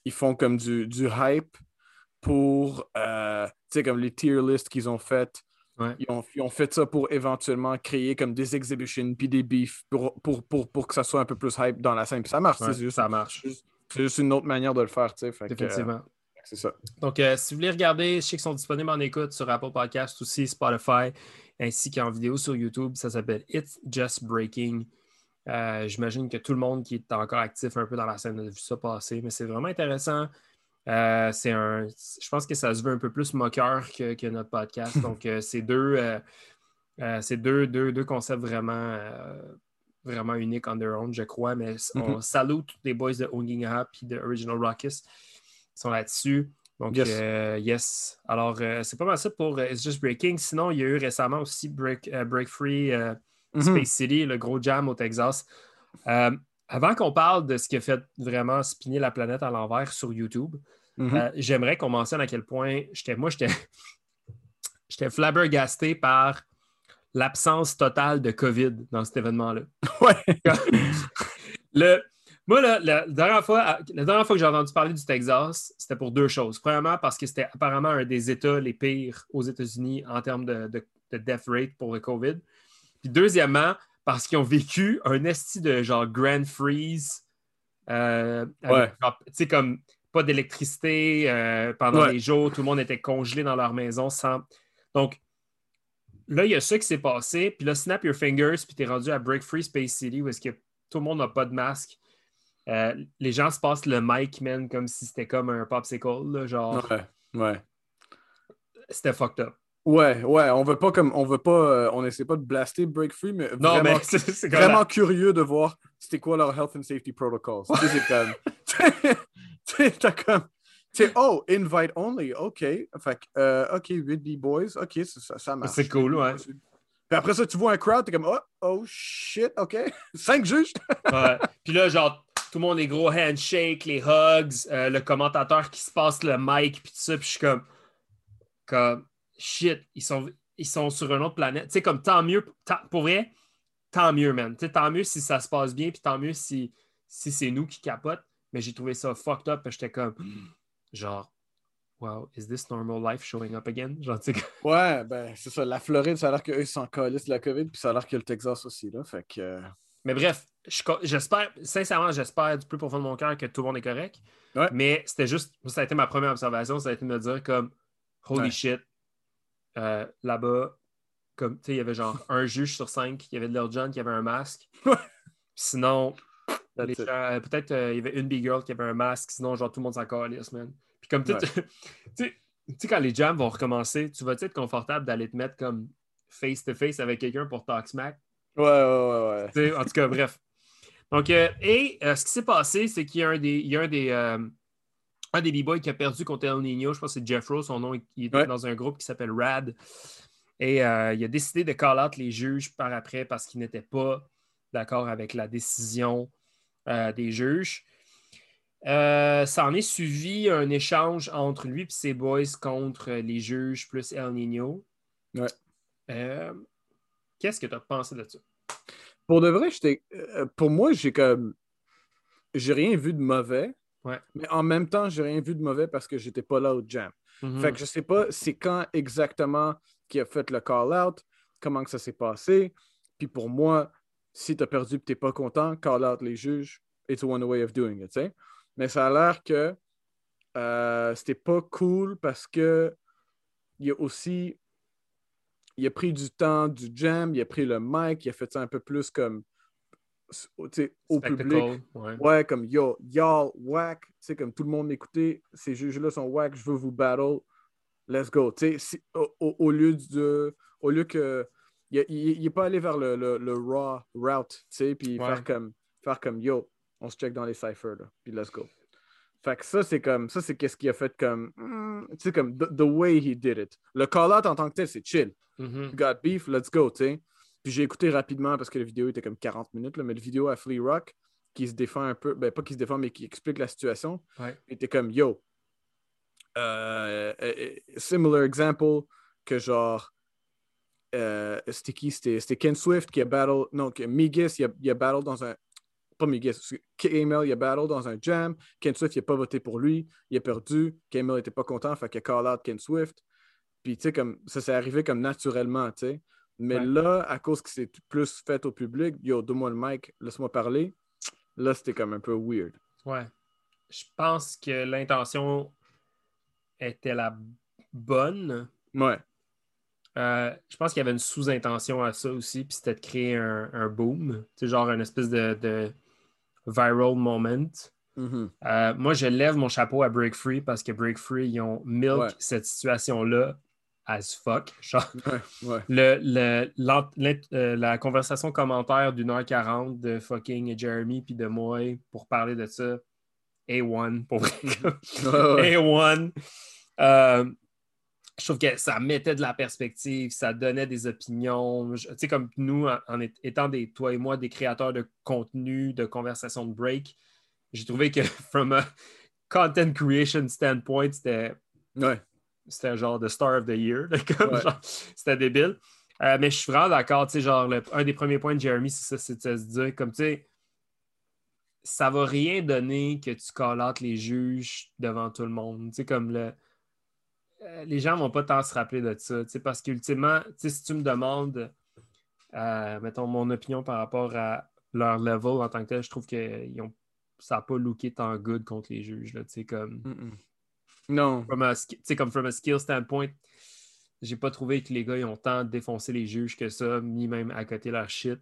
Ils font comme du, du hype pour. euh, tu sais, comme les tier lists qu'ils ont faites. Ouais. Ils ont, ils ont fait ça pour éventuellement créer comme des exhibitions puis des beefs pour, pour, pour, pour que ça soit un peu plus hype dans la scène. Puis ça marche, Ouais, juste, ça marche. c'est juste une autre manière de le faire, tu sais. Euh, Définitivement. C'est ça. Donc, euh, si vous voulez regarder, je sais qu'ils sont disponibles en écoute sur Apple Podcast aussi, Spotify, ainsi qu'en vidéo sur YouTube. Ça s'appelle It's Just Breaking. Euh, J'imagine que tout le monde qui est encore actif un peu dans la scène a vu ça passer, mais c'est vraiment intéressant. Euh, c'est un, je pense que ça se veut un peu plus moqueur que, que notre podcast. <laughs> Donc, c'est deux, c'est deux, deux, deux concepts vraiment, vraiment uniques on their own, je crois. Mais on Mhm. salue tous les boys de Onginga et de Original qui sont là-dessus. Donc, Yes. euh, yes. Alors, euh, c'est pas mal ça pour euh, It's Just Breaking. Sinon, il y a eu récemment aussi Break, Break Free Mhm. Space City, le gros jam au Texas. Avant qu'on parle de ce qui a fait vraiment spinner la planète à l'envers sur YouTube, Mhm. j'aimerais qu'on mentionne à quel point j'étais, moi, j'étais, <laughs> j'étais flabbergasté par l'absence totale de COVID dans cet événement-là. Ouais. <laughs> Le, moi, là, la, dernière fois, la dernière fois que j'ai entendu parler du Texas, c'était pour deux choses. Premièrement, parce que c'était apparemment un des États les pires aux États-Unis en termes de, de- de death rate pour le COVID. Puis deuxièmement, parce qu'ils ont vécu un esti de genre grand freeze. euh, Ouais. Tu sais, comme pas d'électricité euh, pendant Ouais. des jours, tout le monde était congelé dans leur maison sans. Donc, là, il y a ça qui s'est passé. Puis là, snap your fingers, puis t'es rendu à Break Free Space City où est-ce que tout le monde n'a pas de masque. Euh, les gens se passent le mic, man, comme si c'était comme un popsicle. là, genre, Ouais. Ouais. c'était fucked up. Ouais, ouais, on veut pas comme on veut pas euh, on essaie pas de blaster Break Free, mais Non, vraiment, mais vraiment curieux de voir c'était quoi leur health and safety protocols. <laughs> <laughs> Sais, c'est comme t'as comme oh, invite only, ok. Fait que, euh, ok, 8 B-boys, ok, ça, marche. C'est cool, ouais. Puis après ça, tu vois un crowd, t'es comme, oh, oh shit, ok. <laughs> Cinq juges. Ouais. Puis là, genre, tout le monde, les gros handshakes, les hugs, euh, le commentateur qui se passe le mic, puis tout ça, puis je suis comme, comme, shit, ils sont, ils sont sur une autre planète. Tu sais, comme, tant mieux, tant- pour vrai, tant mieux, man. Tu sais, tant mieux si ça se passe bien, puis tant mieux si, si c'est nous qui capotent. Mais j'ai trouvé ça fucked up, j'étais comme, genre, wow, is this normal life showing up again? Genre, Ouais, ben, c'est ça. La Floride, ça a l'air qu'eux, calissent de la COVID, puis ça a l'air que le Texas aussi, là. Fait que. euh, Mais bref, je- j'espère, sincèrement, j'espère du plus profond de mon cœur que tout le monde est correct. Ouais. Mais c'était juste, ça a été ma première observation, ça a été de me dire comme, holy Ouais. shit, euh, là-bas, comme, tu sais, il y avait genre <laughs> un juge sur cinq, il y avait de leur John qui avait un masque. Sinon, euh, peut-être euh, il y avait une big girl qui avait un masque, sinon, genre, tout le monde s'en calisse, man. Puis comme, tu <laughs> sais, quand les jams vont recommencer, tu vas être confortable d'aller te mettre comme face-to-face avec quelqu'un pour talk smack? Ouais, ouais, ouais, ouais. En tout cas, bref. <laughs> Donc, euh, et euh, ce qui s'est passé, c'est qu'il y a un des, il y a un des, euh, un des B-Boys qui a perdu contre El Nino. Je pense que c'est Jeff Rose, son nom. Il était Ouais. dans un groupe qui s'appelle RAD. Et il a décidé de call out les juges par après parce qu'il n'était pas d'accord avec la décision des juges. Ça en est suivi un échange entre lui et ses boys contre les juges plus El Nino. Ouais. Qu'est-ce que tu as pensé de ça? Pour de vrai, j'étais. euh, pour moi, j'ai comme. J'ai rien vu de mauvais. Ouais. Mais en même temps, j'ai rien vu de mauvais parce que j'étais pas là au jam. Mhm. Fait que je sais pas c'est quand exactement qu'il a fait le call-out, comment que ça s'est passé. Puis pour moi, si tu as perdu et tu n'es pas content, call-out les juges, it's one way of doing it. Mais ça a l'air que euh, c'était pas cool parce que il a aussi il a pris du temps du jam, il a pris le mic, il a fait ça un peu plus comme au Spectacle, public. ouais. Ouais, comme yo, y'all, whack. Tu sais, comme tout le monde m'écoutait, ces juges-là sont whack, je veux vous battle. Let's go. Tu sais, si- au, lieu de. Au lieu que. Il n'est pas allé vers le, le, le raw route, tu sais, puis Ouais. faire comme faire comme yo, on se check dans les ciphers, là, puis let's go. Fait que ça, c'est comme. Ça, c'est qu'est-ce qu'il a fait comme. hmm, tu sais, comme the, the way he did it. Le call-out en tant que tel, c'est chill. Mhm. You got beef, let's go, tu sais. Puis j'ai écouté rapidement parce que la vidéo était comme 40 minutes, là, mais la vidéo à Flea Rock qui se défend un peu, ben pas qui se défend, mais qui explique la situation, Ouais. était comme yo. Euh, euh, euh, similar example que genre. euh, c'était qui C'était Ken Swift qui a battle. Non, Migis, il a, il a battle dans un. Migis, KML, il a battle dans un jam. Ken Swift, il n'a pas voté pour lui. Il a perdu. KML n'était pas content, fait qu'il a call out Ken Swift. Puis, tu sais, comme ça s'est arrivé comme naturellement, tu sais. Mais Ouais. là, à cause que c'est plus fait au public, yo, donne-moi le mic, laisse-moi parler. Là, c'était comme un peu weird. Ouais. Je pense que l'intention était la bonne. Ouais. Euh, je pense qu'il y avait une sous-intention à ça aussi, puis c'était de créer un, un boom. Genre une espèce de, de viral moment. Mhm. Euh, moi, je lève mon chapeau à Break Free parce que Break Free, ils ont milk Ouais. cette situation-là as fuck. <laughs> Genre, Ouais, ouais. le, le- euh, la conversation commentaire d'une heure quarante de fucking Jeremy puis de moi pour parler de ça. A1, pour vrai. Ouais, ouais. A1. Euh, je trouve que ça mettait de la perspective, ça donnait des opinions. Tu sais, comme nous, en, étant des, toi et moi, des créateurs de contenu, de conversation de break, j'ai trouvé que, <laughs> from a content creation standpoint, c'était Ouais. c'était genre de Star of the Year. <laughs> Ouais. c'était débile. Euh, mais je suis vraiment d'accord. Tu sais, genre, le- un des premiers points de Jeremy, c'est ça, c'est de se dire, comme tu sais, ça va rien donner que tu out les juges devant tout le monde. Tu sais, comme le. Euh, Les gens vont pas tant se rappeler de ça. Parce qu'ultimement, si tu me demandes, euh, mettons, mon opinion par rapport à leur level en tant que tel, je trouve que ils ont, ça n'a pas looké tant good contre les juges. Là, tu sais, comme Mm-mm. Non. from a, comme from a skill standpoint, j'ai pas trouvé que les gars ils ont tant défoncé les juges que ça, ni même à côté leur shit.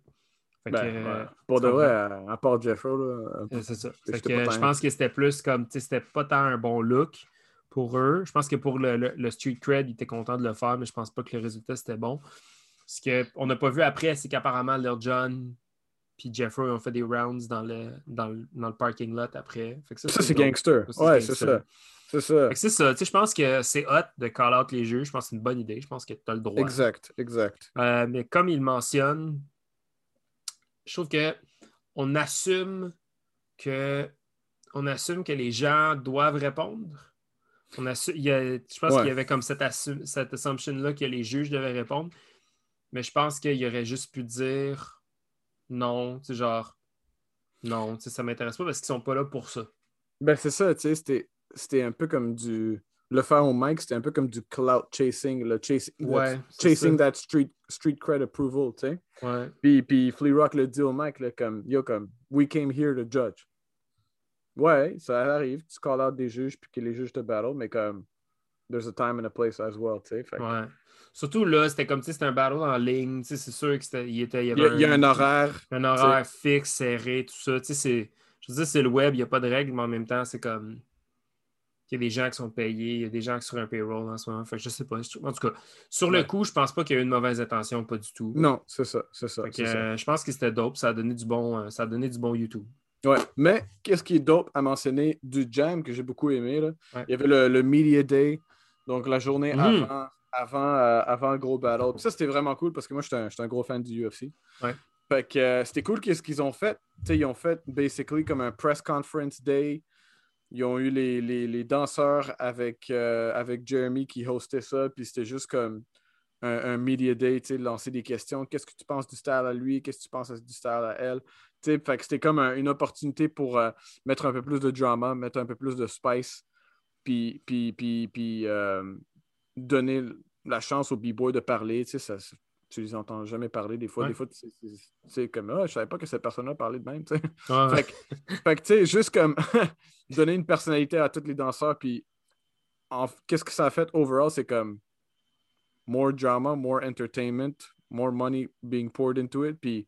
Fait Ben, ouais. Pour de vrai, à, à part Jeffro, là. C'est ça. Fait que, je pense que c'était plus comme, tu sais, c'était pas tant un bon look pour eux. Je pense que pour le, le- le street cred, ils étaient contents de le faire, mais je pense pas que le résultat c'était bon. Ce qu'on n'a pas vu après, c'est qu'apparemment, Lil John puis Jeffrey ont fait des rounds dans le, dans le, dans le parking lot après. Fait que ça, Ça, c'est gangster. Ça, c'est Ouais, c'est ça. C'est ça. C'est ça. Tu sais, je pense que c'est hot de call out les juges. Je pense que c'est une bonne idée. Je pense que tu as le droit. Exact, exact. Euh, mais comme il mentionne, je trouve que on assume que on assume que les gens doivent répondre. On assu- il y a- je pense Ouais. qu'il y avait comme cette, assu- cette assumption-là que les juges devaient répondre. Mais je pense qu'il aurait juste pu dire non, tu sais, genre non, tu sais, ça m'intéresse pas parce qu'ils sont pas là pour ça. Ben, c'est ça, tu sais, c'était, un peu comme du le faire au mic, c'était un peu comme du clout chasing, le chasing, Ouais, le- c'est chasing that street, street cred approval, tu sais. Ouais. Puis, puis Flea Rock le dit au mic, là, comme, yo, comme, we came here to judge. Ouais, ça arrive, tu call out des juges, puis que les juges te battle, mais comme, there's a time and a place as well, tu sais. Ouais. Surtout là, c'était comme, sais, c'était un battle en ligne, tu sais, c'est sûr que c'était, il, était, il y Il y, a, avait il y a un horaire. un horaire fixe, serré, tout ça. Tu sais, c'est, je veux dire, c'est le web, il n'y a pas de règles, mais en même temps, c'est comme. Il y a des gens qui sont payés, il y a des gens qui sont sur un payroll en ce moment. Fait que je sais pas. je- En tout cas, sur le coup, je pense pas qu'il y a eu une mauvaise intention, pas du tout. Non, c'est ça, c'est ça. Fait que, c'est ça. euh, je pense que c'était dope, ça a donné du bon, euh, ça a donné du bon YouTube. Ouais, mais qu'est-ce qui est dope à mentionner du jam que j'ai beaucoup aimé, là? Ouais. il y avait le, le Media Day, donc la journée Mhm. avant, avant, euh, avant le gros battle. Puis ça, c'était vraiment cool parce que moi, j'étais un, j'étais un gros fan du UFC. Ouais. Fait que euh, c'était cool qu'est-ce qu'ils ont fait. Tu sais, ils ont fait basically comme un press conference day. Ils ont eu les, les- les danseurs avec, euh, avec Jeremy qui hostait ça, puis c'était juste comme un, un media day, tu sais, lancer des questions. Qu'est-ce que tu penses du style à lui? Qu'est-ce que tu penses du style à elle? Fait que c'était comme un- une opportunité pour euh, mettre un peu plus de drama, mettre un peu plus de spice, puis, puis, puis, puis euh, donner la chance aux b-boys de parler. Tu sais, tu les entends jamais parler des fois. Ouais. Des fois, tu sais, c'est- comme, ah, je savais pas que cette personne-là parlait de même. Ouais, Fait que, fait que, tu sais, juste comme <laughs> donner une personnalité à tous les danseurs, puis qu'est-ce que ça a fait overall, c'est comme more drama, more entertainment, more money being poured into it, puis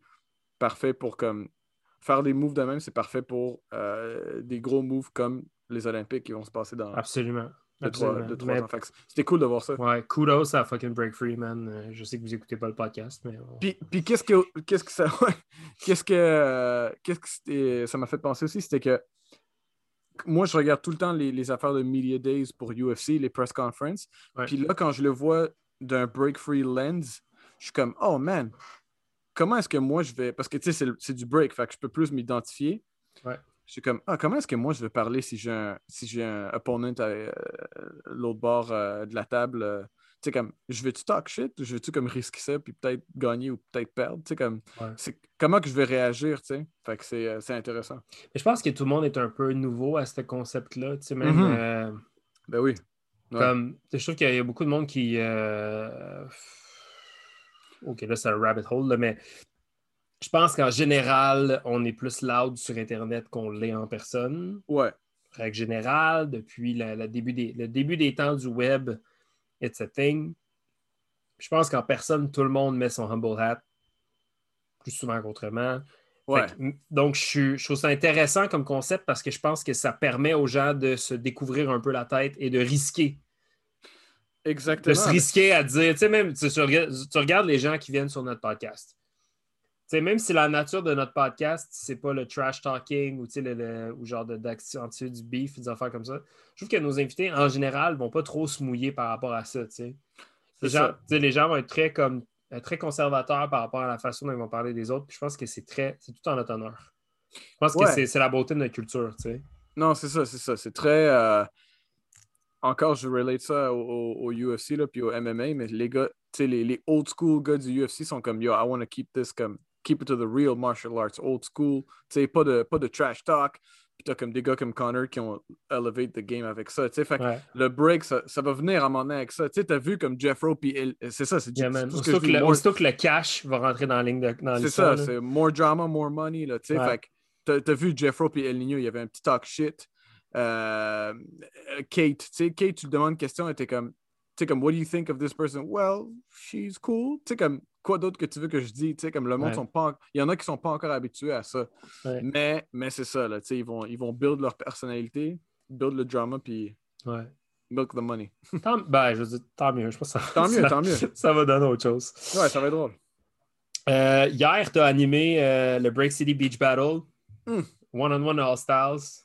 parfait pour comme faire des moves de même, c'est parfait pour euh, des gros moves comme les Olympiques qui vont se passer dans Absolument. deux, trois, deux, trois Mais- C'était cool de voir ça. ouais, kudos à fucking Break Free, man. Euh, Je sais que vous écoutez pas le podcast, mais. Puis, puis qu'est-ce que qu'est-ce que ça <laughs> qu'est-ce que euh, qu'est-ce que ça m'a fait penser aussi, c'était que moi je regarde tout le temps les, les affaires de media days pour UFC, les press conferences. Puis là quand je le vois d'un break free lens, je suis comme oh man, comment est-ce que moi je vais parce que tu sais c'est du break, fait que je peux plus m'identifier. Ouais. Je suis comme ah comment est-ce que moi je vais parler si j'ai un si j'ai un opponent à euh, l'autre bord euh, de la table euh, tu sais, comme, je veux-tu talk shit ou je veux-tu comme risquer ça puis peut-être gagner ou peut-être perdre, tu sais, comme, Ouais. c'est comment que je vais réagir, tu sais. Fait que c'est, c'est intéressant. Mais je pense que tout le monde est un peu nouveau à ce concept-là. Tu sais, même. Mhm. euh, Ben oui. Ouais. Comme, je trouve qu'il y a beaucoup de monde qui. Ok, là, c'est un rabbit hole, là, mais je pense qu'en général, on est plus loud sur Internet qu'on l'est en personne. Ouais. Règle générale, depuis la- la début des, le début des temps du web, it's a thing. Je pense qu'en personne, tout le monde met son humble hat plus souvent qu'autrement. Ouais. Que, donc, je, je trouve ça intéressant comme concept parce que je pense que ça permet aux gens de se découvrir un peu la tête et de risquer. De Exactement. se risquer à dire, tu sais, même, tu, tu regardes, les gens qui viennent sur notre podcast. Même si la nature de notre podcast, c'est pas le trash talking ou, le, le- ou genre de- d'accentuer du beef, des affaires comme ça, je trouve que nos invités, en général, vont pas trop se mouiller par rapport à ça. Les gens, ça. les gens vont être très, comme, euh, très conservateurs par rapport à la façon dont ils vont parler des autres. Puis je pense que c'est très, c'est tout en notre honneur. Je pense que Ouais. c'est, c'est la beauté de notre culture. Non, c'est ça, c'est ça. C'est très. euh, Encore, je relate ça au, au- au UFC là, puis au MMA, mais les gars, tu sais, les, les old school gars du UFC sont comme Yo, I want to keep this comme keep it to the real martial arts, old school. Tu sais, pas de, pas de trash talk. Puis t'as comme des gars comme Connor qui ont elevate the game avec ça. Tu sais, fait que le break, ça, ça va venir à un moment donné avec ça. Tu sais, t'as vu comme Jeff Rowe, puis c'est ça, c'est Yeah, c'est man. tout ce que que, le, que le cash va rentrer dans la ligne de C'est ça, c'est more drama, more money. Là, tu sais. Ouais. Fait que t'as, vu Jeff Rowe et El Nino, il y avait un petit talk shit. Euh, Kate, tu sais, Kate, tu lui demandes une question, elle était comme, tu sais, comme, what do you think of this person? Well, she's cool. Tu sais, comme, quoi d'autre que tu veux que je dise? Tu sais, comme le monde Ouais. sont pas, en- il y en a qui sont pas encore habitués à ça. Ouais. Mais, mais c'est ça, là, tu sais, ils vont, ils vont build leur personnalité, build le drama, puis Ouais. milk the money. <laughs> Tant, ben, je veux dire, tant mieux. Je pense que ça, Tant mieux, ça- tant mieux. <laughs> Ça va donner autre chose. Ouais, ça va être drôle. Euh, hier, tu as animé euh, le Break City Beach Battle. Hmm. One-on-one All Styles.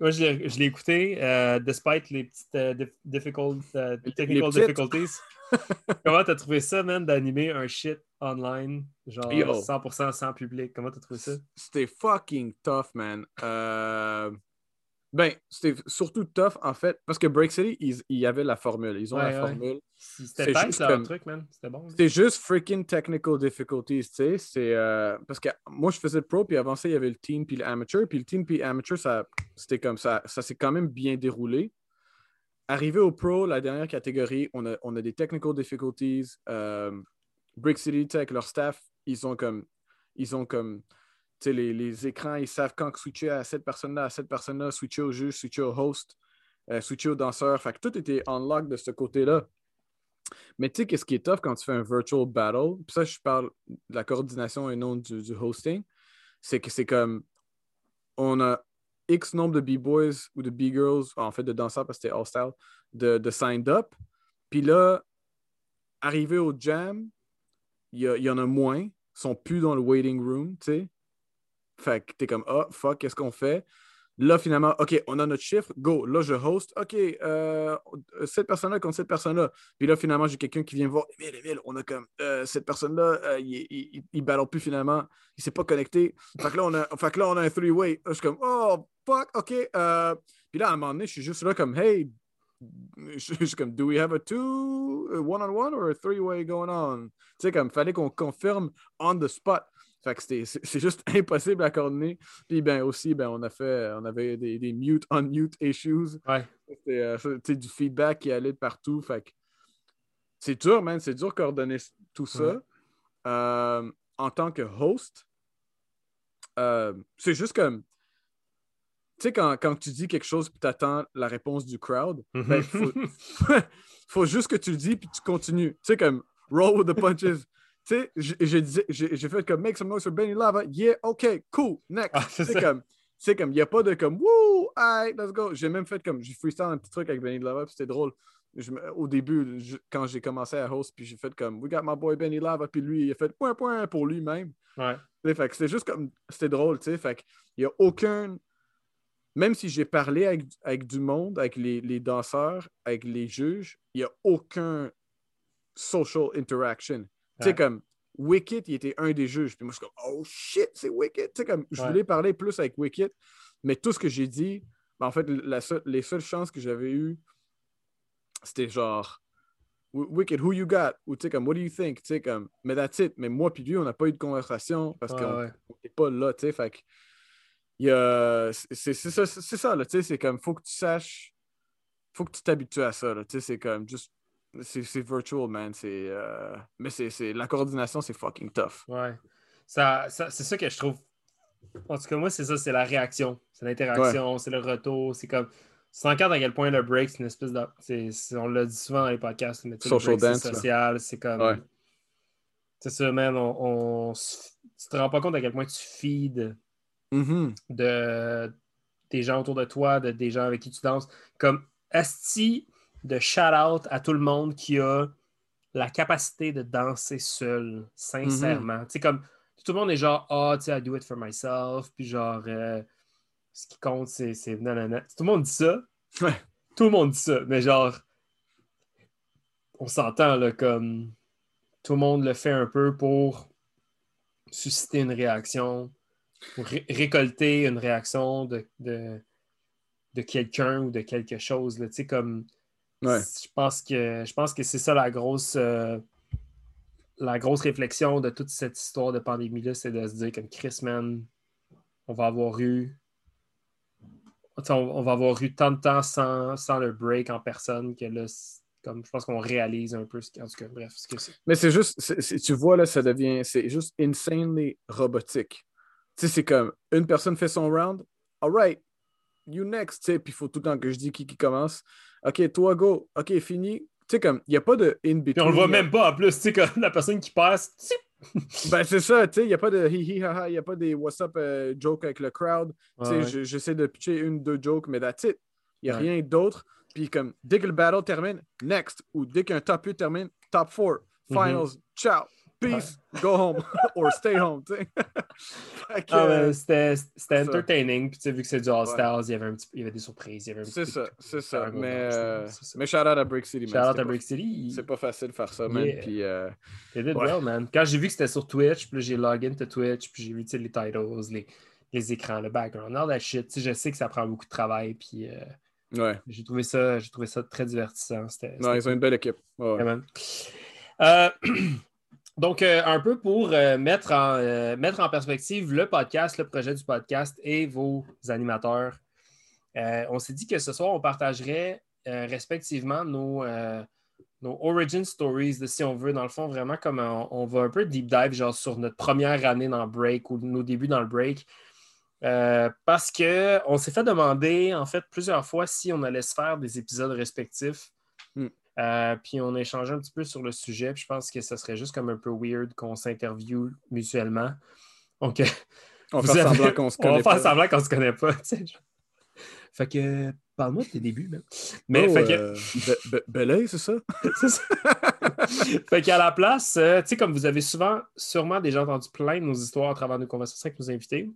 Moi, je l'ai écouté, euh, despite les petites euh, dif- difficult, euh, technical les petites. difficulties. <laughs> Comment t'as trouvé ça, man, d'animer un shit online, genre Yo. 100% sans public? Comment t'as trouvé ça? C'était fucking tough, man. Ben, c'était surtout tough, en fait, parce que Break City, ils, ils avaient la formule. Ils ont Ouais, la ouais. formule. C'était juste comme- truc, man. C'était bon. C'était juste freaking technical difficulties, tu sais. C'est, euh, parce que moi, je faisais le pro, puis avant ça, il y avait le team puis l'amateur. Puis le team puis l'amateur, ça, c'était comme ça. Ça s'est quand même bien déroulé. arrivé au Pro, la dernière catégorie, on a, on a des technical difficulties. Euh, Brick City, avec leur staff, ils ont comme, ils ont comme, les, les, écrans, ils savent quand switcher à cette personne-là, à cette personne-là, switcher au juge, switcher au host, euh, switcher au danseur. Fait que tout était unlock de ce côté-là. Mais tu sais, qu'est-ce qui est tough quand tu fais un virtual battle? Ça, je parle de la coordination et non du, du hosting. C'est que c'est comme, on a X nombre de B-boys ou de B-girls, en fait de danseurs parce que c'était all-style, de, de signed up. Puis là, arrivé au jam, il y, en a moins, sont plus dans le waiting room, tu sais. Fait que t'es comme, oh, fuck, qu'est-ce qu'on fait? Là, finalement, OK, on a notre chiffre, go. Là, je host. OK, euh, cette personne-là contre cette personne-là. Puis là, finalement, j'ai quelqu'un qui vient voir. Emile, Emile, on a comme euh, cette personne-là, euh, il, il, battle plus finalement. Il s'est pas connecté. Fait que là, on a, fait que là, on a un three-way. Je suis comme, oh, fuck, OK. puis là, à un moment donné, je suis juste là comme, hey, <laughs> je suis comme, do we have a two, one-on-one or a three-way going on? Tu sais, comme, fallait qu'on confirme on the spot. Fait que c'est juste <laughs> impossible à coordonner. Puis ben aussi, ben, on a fait, on avait des, des mute, unmute issues. Ouais. C'était du feedback qui allait de partout. Fait que c'est dur, man. C'est dur de coordonner tout ça. Euh, en tant que host, euh, c'est juste comme. Tu sais, quand, quand, tu dis quelque chose et tu attends la réponse du crowd, il ben, faut, <laughs> faut, juste que tu le dis puis tu continues. Tu sais, comme roll with the punches. Tu sais, j'ai fait comme make some noise for Benny Lava. Yeah, OK, cool, next. Ah, c'est comme, c'est comme, il n'y a pas de comme, woo, alright, let's go. J'ai même fait comme, j'ai freestyle un petit truc avec Benny Lava, puis c'était drôle. au début, quand j'ai commencé à host, puis j'ai fait comme, we got my boy Benny Lava, puis lui, il a fait point, point pour lui-même. Ouais. Fait que c'était juste comme, c'était drôle, tu sais. Fait qu'il n'y a aucun. Même si j'ai parlé avec, avec, du monde, avec les, les danseurs, avec les juges, il n'y a aucun social interaction. Tu sais, comme Wicked, il était un des juges. Puis moi, je suis comme, oh shit, c'est Wicked. Tu sais, comme, je voulais parler plus avec Wicked, mais tout ce que j'ai dit, ben, en fait, la les seules chances que j'avais eues, c'était genre, Wicked, who you got? Ou tu sais, comme, what do you think? Tu sais, comme, mais that's it. Mais moi, puis lui, on n'a pas eu de conversation parce qu'on n'était pas là, tu sais. Fait que, c'est ça, ça, là, tu sais, c'est comme, faut que tu saches, faut que tu t'habitues à ça, là, tu sais, c'est comme, juste c'est virtual, man. Euh... Mais c'est la coordination, c'est fucking tough. Ouais. Ça, ça c'est ça que je trouve. En tout cas, moi, c'est ça, c'est la réaction. C'est l'interaction, c'est le retour. C'est comme. C'est encore à quel point le break, c'est une espèce de. On l'a dit souvent dans les podcasts, mais Social le dance. social. C'est comme. C'est ça, man. On, Tu te rends pas compte à quel point tu feeds mm-hmm. de des gens autour de toi, de, des gens avec qui tu danses. Comme Asti de shout-out à tout le monde qui a la capacité de danser seul, sincèrement. Tu sais, comme tout le monde est genre, ah, tu sais, I do it for myself, puis genre, euh, ce qui compte, c'est. Nanana. Tout le monde dit ça. Ouais. Tout le monde dit ça, mais genre, on s'entend, là, comme tout le monde le fait un peu pour susciter une réaction, pour récolter une réaction de, de, de quelqu'un ou de quelque chose. Tu sais, comme je pense que je pense que c'est ça la grosse euh, la grosse réflexion de toute cette histoire de pandémie-là, c'est de se dire comme Chris Man, on va avoir eu on, va avoir eu tant de temps sans, le break en personne que là, comme je pense qu'on réalise un peu ce en tout cas, bref, ce que c'est. Mais c'est juste, tu vois là, ça devient, c'est juste insanely robotique. Tu sais, c'est comme une personne fait son round, all right, you next, tu sais, puis il faut tout le temps que je dis qui, qui commence. OK, toi, go. OK, fini. Tu sais, comme, il n'y a pas de in-between. on le voit même pas en plus, tu sais, comme la personne qui passe. <laughs> ben, c'est ça, tu sais, il n'y a pas de hi hi ha il n'y a pas des what's up euh, joke avec le crowd. tu sais, j'essaie de pitcher une, deux jokes, mais that's it. Il n'y a rien d'autre. Puis, comme, dès que le battle termine, next. Ou dès qu'un top 8 termine, top 4, mm-hmm. finals, ciao peace, <laughs> go home <laughs> or stay home. <laughs> Ah, c'était entertaining. Puis, vu que c'est du All-Stars, il, y avait un petit, il y avait des surprises. C'est ça, c'est ça. Mais, euh, mais shout out à Brick City. Shout out à Brick City. C'est pas facile de faire ça, man. Puis, euh... did well, man. Quand j'ai vu que c'était sur Twitch, puis j'ai login to Twitch, puis j'ai vu les titles, les, les écrans, le background, all that shit. Je sais que ça prend beaucoup de travail. Puis. Euh, ouais. J'ai trouvé, ça, trouvé ça très divertissant. Non, ils ont une belle équipe. Ouais, euh, <clears throat> Donc, euh, un peu pour euh, mettre, en, euh, mettre en perspective le podcast, le projet du podcast et vos animateurs, on s'est dit que ce soir, on partagerait respectivement nos, origin stories, de, si on veut, dans le fond, vraiment comme on, va un peu deep dive genre sur notre première année dans le break ou nos débuts dans le break. Parce qu'on s'est fait demander, en fait, plusieurs fois si on allait se faire des épisodes respectifs. Hmm. Euh, puis on a échangé un petit peu sur le sujet. Puis je pense que ça serait juste comme un peu weird qu'on s'interviewe mutuellement. Donc, On fait avez- semblant qu'on se on connaît va faire pas. semblant qu'on se connaît pas. <laughs> Fait que, parle-moi de tes débuts, man. Mais, Oh, fait que, euh, Be- Be- Belay, c'est ça? <laughs> c'est ça. fait qu'à la place, euh, tu sais, comme vous avez souvent, sûrement déjà entendu plein de nos histoires à travers nos conversations avec nos invités.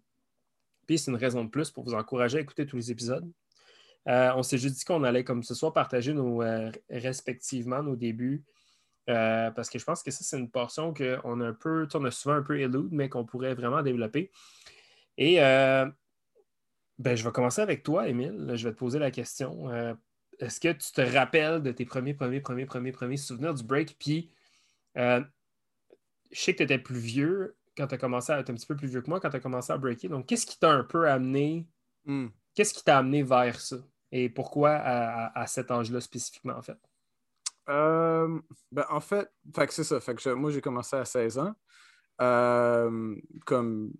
Puis c'est une raison de plus pour vous encourager à écouter tous les épisodes. Euh, on s'est juste dit qu'on allait, comme ce soir, partager nos, euh, respectivement nos débuts. Euh, parce que je pense que ça, c'est une portion qu'on a un peu, on a souvent un peu elude, mais qu'on pourrait vraiment développer. Et ben, je vais commencer avec toi, Émile. Je vais te poser la question. Est-ce que tu te rappelles de tes premiers, premiers, premiers, premiers, premiers souvenirs du break? Puis, je sais que tu étais plus vieux quand tu as commencé à. Tu un petit peu plus vieux que moi quand tu as commencé à breaker. Donc, qu'est-ce qui t'a un peu amené? Hmm. Qu'est-ce qui t'a amené vers ça? Et pourquoi à, à- à cet âge-là spécifiquement, en fait? Euh, ben, en fait, fait c'est ça. Fait que je- moi, j'ai commencé à 16 ans. Euh, comme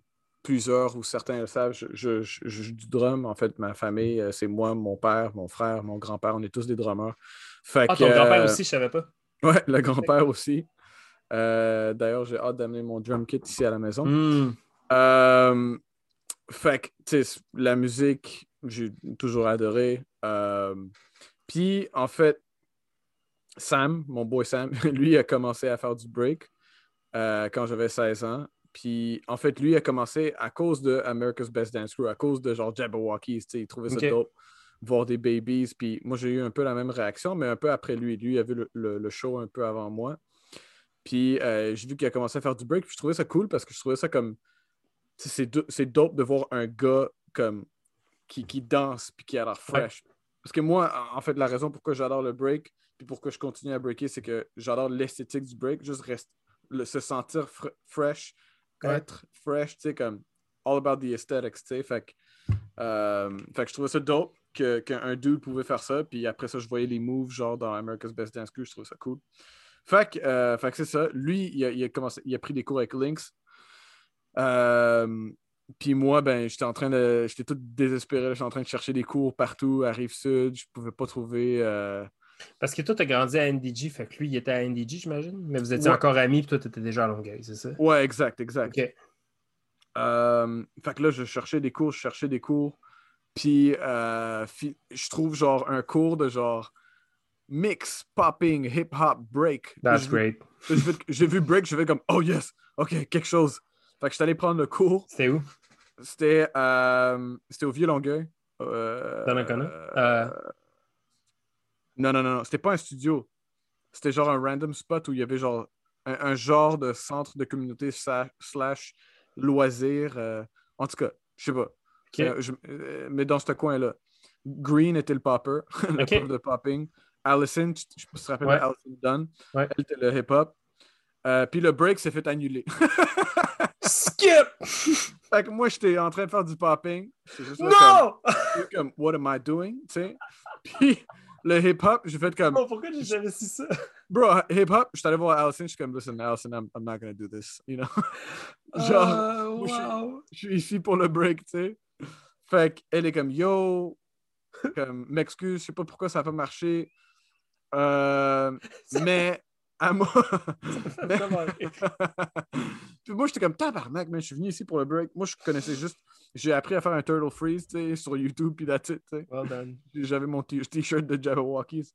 plusieurs ou certains le savent, je, je- je- je joue du drum. En fait, ma famille, euh, c'est moi, mon père, mon frère, mon grand-père. On est tous des drummers. Fait Ah, que, ton grand-père aussi, je savais pas. Ouais, le grand-père aussi. D'ailleurs, j'ai hâte d'amener mon drum kit ici à la maison. Hmm. Fait que, la musique, j'ai toujours adoré. Euh, Puis, en fait, Sam, mon boy Sam, <laughs> lui a commencé à faire du break euh, quand j'avais 16 ans. Puis, en fait, lui a commencé à cause de America's Best Dance Crew, à cause de genre Jabberwockies, il trouvait ça dope, voir des babies. Puis, moi, j'ai eu un peu la même réaction, mais un peu après lui. Lui, a vu le, le- le show un peu avant moi. Puis, euh, j'ai vu qu'il a commencé à faire du break, puis je trouvais ça cool parce que je trouvais ça comme c'est dope de voir un gars comme qui, qui danse puis qui a l'air fresh. Parce que moi, en fait, la raison pourquoi j'adore le break puis pourquoi je continue à breaker, c'est que j'adore l'esthétique du break, juste reste, le- se sentir fr- fresh, Ouais. être fresh, tu sais, comme all about the aesthetics, tu sais. Fait que, euh, fait que je trouvais ça dope que- qu'un dude pouvait faire ça. Puis après ça, je voyais les moves, genre dans America's Best Dance Crew, je trouvais ça cool. Fait que, euh, que c'est ça. Lui, il a, il a commencé, il a pris des cours avec Lynx. Euh, puis moi, ben, j'étais en train de. J'étais tout désespéré. J'étais en train de chercher des cours partout à Rive-Sud. Je pouvais pas trouver. euh, Parce que toi, tu as grandi à NDG, fait que lui, il était à NDG, j'imagine? Mais vous étiez Ouais. encore amis, puis toi, tu étais déjà à Longueuil, c'est ça? Ouais, exact, exact. Euh, fait que là, je cherchais des cours, je cherchais des cours. Puis euh, je trouve genre un cours de genre mix, popping, hip-hop, break. That's great. J'ai vu break, je vais comme, oh yes, ok, quelque chose. Fait que je suis allé prendre le cours. C'était où? C'était euh, c'était au Vieux-Longueuil. Euh, Dans Donnacona? euh, Non, non, non, non. C'était pas un studio. C'était genre un random spot où il y avait genre un, un genre de centre de communauté slash loisir. euh, en tout cas, je sais pas. Je- euh, mais dans ce coin-là. Green était le popper, <laughs> le Ok. prof de popping. Allison, tu, tu te rappelles Ouais. Allison Dunn? Ouais. Elle était le hip-hop. Euh, puis le break s'est fait annuler. <laughs> Skip! <laughs> Fait que moi, j'étais en train de faire du popping. Juste Non! Comme, comme, what am I doing? Tu sais? Puis le hip-hop, j'ai fait comme, Oh, pourquoi j'ai jamais su ça? bro, hip-hop, je suis allé voir Allison, je suis comme, listen, Allison, I'm, I'm not gonna do this. You know? <laughs> Genre, suis- wow. je suis ici pour le break, tu sais? Fait qu'elle est comme, yo, comme, m'excuse, je sais pas pourquoi ça n'a pas marché. Euh, <laughs> mais à moi. <laughs> mais- <laughs> Puis moi, j'étais comme tabarnak, mais je suis venu ici pour le break. Moi, je connaissais juste. J'ai appris à faire un turtle freeze, tu sais, sur YouTube, puis that's it, tu sais. Well done. J'avais mon t-shirt de Jabberwockies.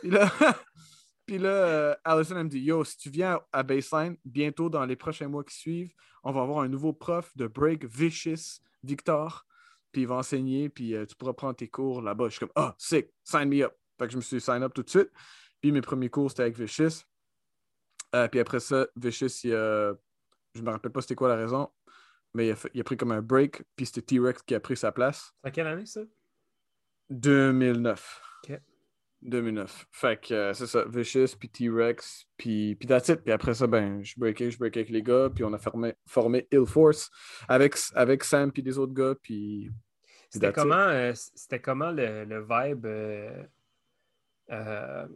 Puis là, <laughs> puis là euh, Allison, elle me dit Yo, si tu viens à Baseline, bientôt dans les prochains mois qui suivent, on va avoir un nouveau prof de break, Vicious, Victor. Puis il va enseigner, puis euh, tu pourras prendre tes cours là-bas. Je suis comme Ah, sick, sign me up. Fait que je me suis sign up tout de suite. Puis mes premiers cours, c'était avec Vicious. Euh, puis après ça, Vicious, il a- je me rappelle pas c'était quoi la raison, mais il a, fait- il a pris comme un break, puis c'était T-Rex qui a pris sa place. À quelle année, ça? 2009. Ok. 2009. Fait que euh, c'est ça, Vicious, puis T-Rex, puis, puis that's it. Puis après ça, ben, je breakais, je breakais avec les gars, puis on a formé, formé Ill Force avec, avec Sam, puis des autres gars, puis... C'était comment, euh, c'était comment le, le vibe euh,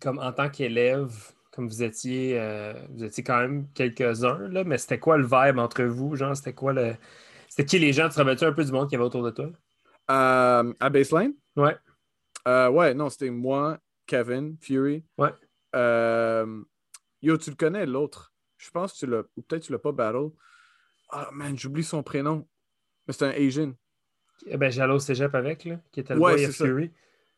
comme en tant qu'élève, comme vous étiez, euh, vous étiez quand même quelques-uns, là, mais c'était quoi le vibe entre vous? Genre, c'était quoi le. C'était qui les gens? Tu te rappelles-tu un peu du monde qui avait autour de toi? Euh, à Baseline? Ouais. Euh, ouais, non, c'était moi, Kevin, Fury. Ouais. Yo, tu le connais, l'autre. Je pense que tu l'as. Ou peut-être tu l'as pas battle. Ah, man, j'oublie son prénom. Mais c'est un Asian. Eh ben, j'allais au cégep avec, là, qui était le Ouais, boy ça.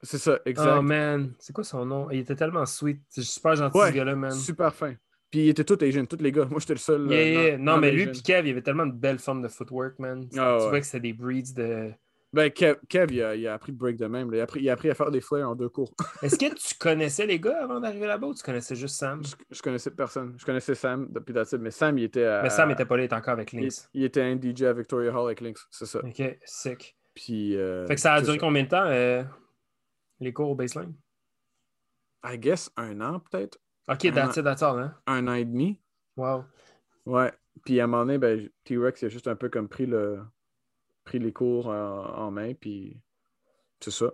C'est ça, exact. Oh man, c'est quoi son nom? Il était tellement sweet. C'est super gentil Ouais, ce gars-là, man. Super fin. Puis il était tout Asian, tous les gars. Moi, j'étais le seul. Yeah, euh, yeah. Non, non mais lui puis Kev, il avait tellement de belles formes de footwork, man. Ah, tu ouais. vois que c'était des breeds de. Ben, Kev, Kev, il, a, il a appris de break de même. Il, a appris, il a appris à faire des flares en deux cours. <laughs> Est-ce que tu connaissais les gars avant d'arriver là-bas ou tu connaissais juste Sam? je, je connaissais personne. Je connaissais Sam depuis la mais Sam, il était à. Mais Sam était pas là, il était encore avec Lynx. il était un DJ à Victoria Hall avec Lynx, c'est ça. Ok, sick. Puis. euh, Fait que ça a duré combien de temps, euh, les cours au baseline? I guess un an, peut-être. Ok, that's it, that's all, hein? Un an et demi. Wow. Ouais. Puis à un moment donné, ben, T-Rex a juste un peu comme pris, le... pris les cours en, en main, puis c'est ça.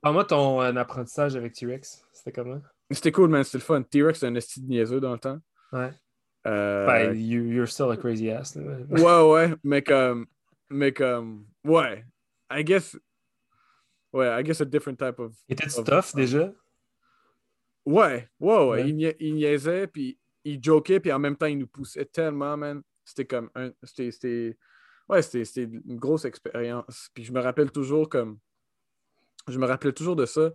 Parle-moi ton euh, apprentissage avec T-Rex. C'était comment? C'était cool, man. C'était le fun. T-Rex, c'est un esti de niaiseux dans le temps. Ouais. Euh, Ben, you- you're still a crazy ass. Ouais, ouais. Mais comme. Mais comme. Ouais. I guess. Ouais, I guess a different type of. Était-tu of- tough déjà? Ouais, ouais, ouais. Il, nia- il niaisait, puis il jokait, puis en même temps, il nous poussait tellement, man. C'était comme un. C'était. Ouais, c'était c'était une grosse expérience. Puis je me rappelle toujours comme. Je me rappelle toujours de ça.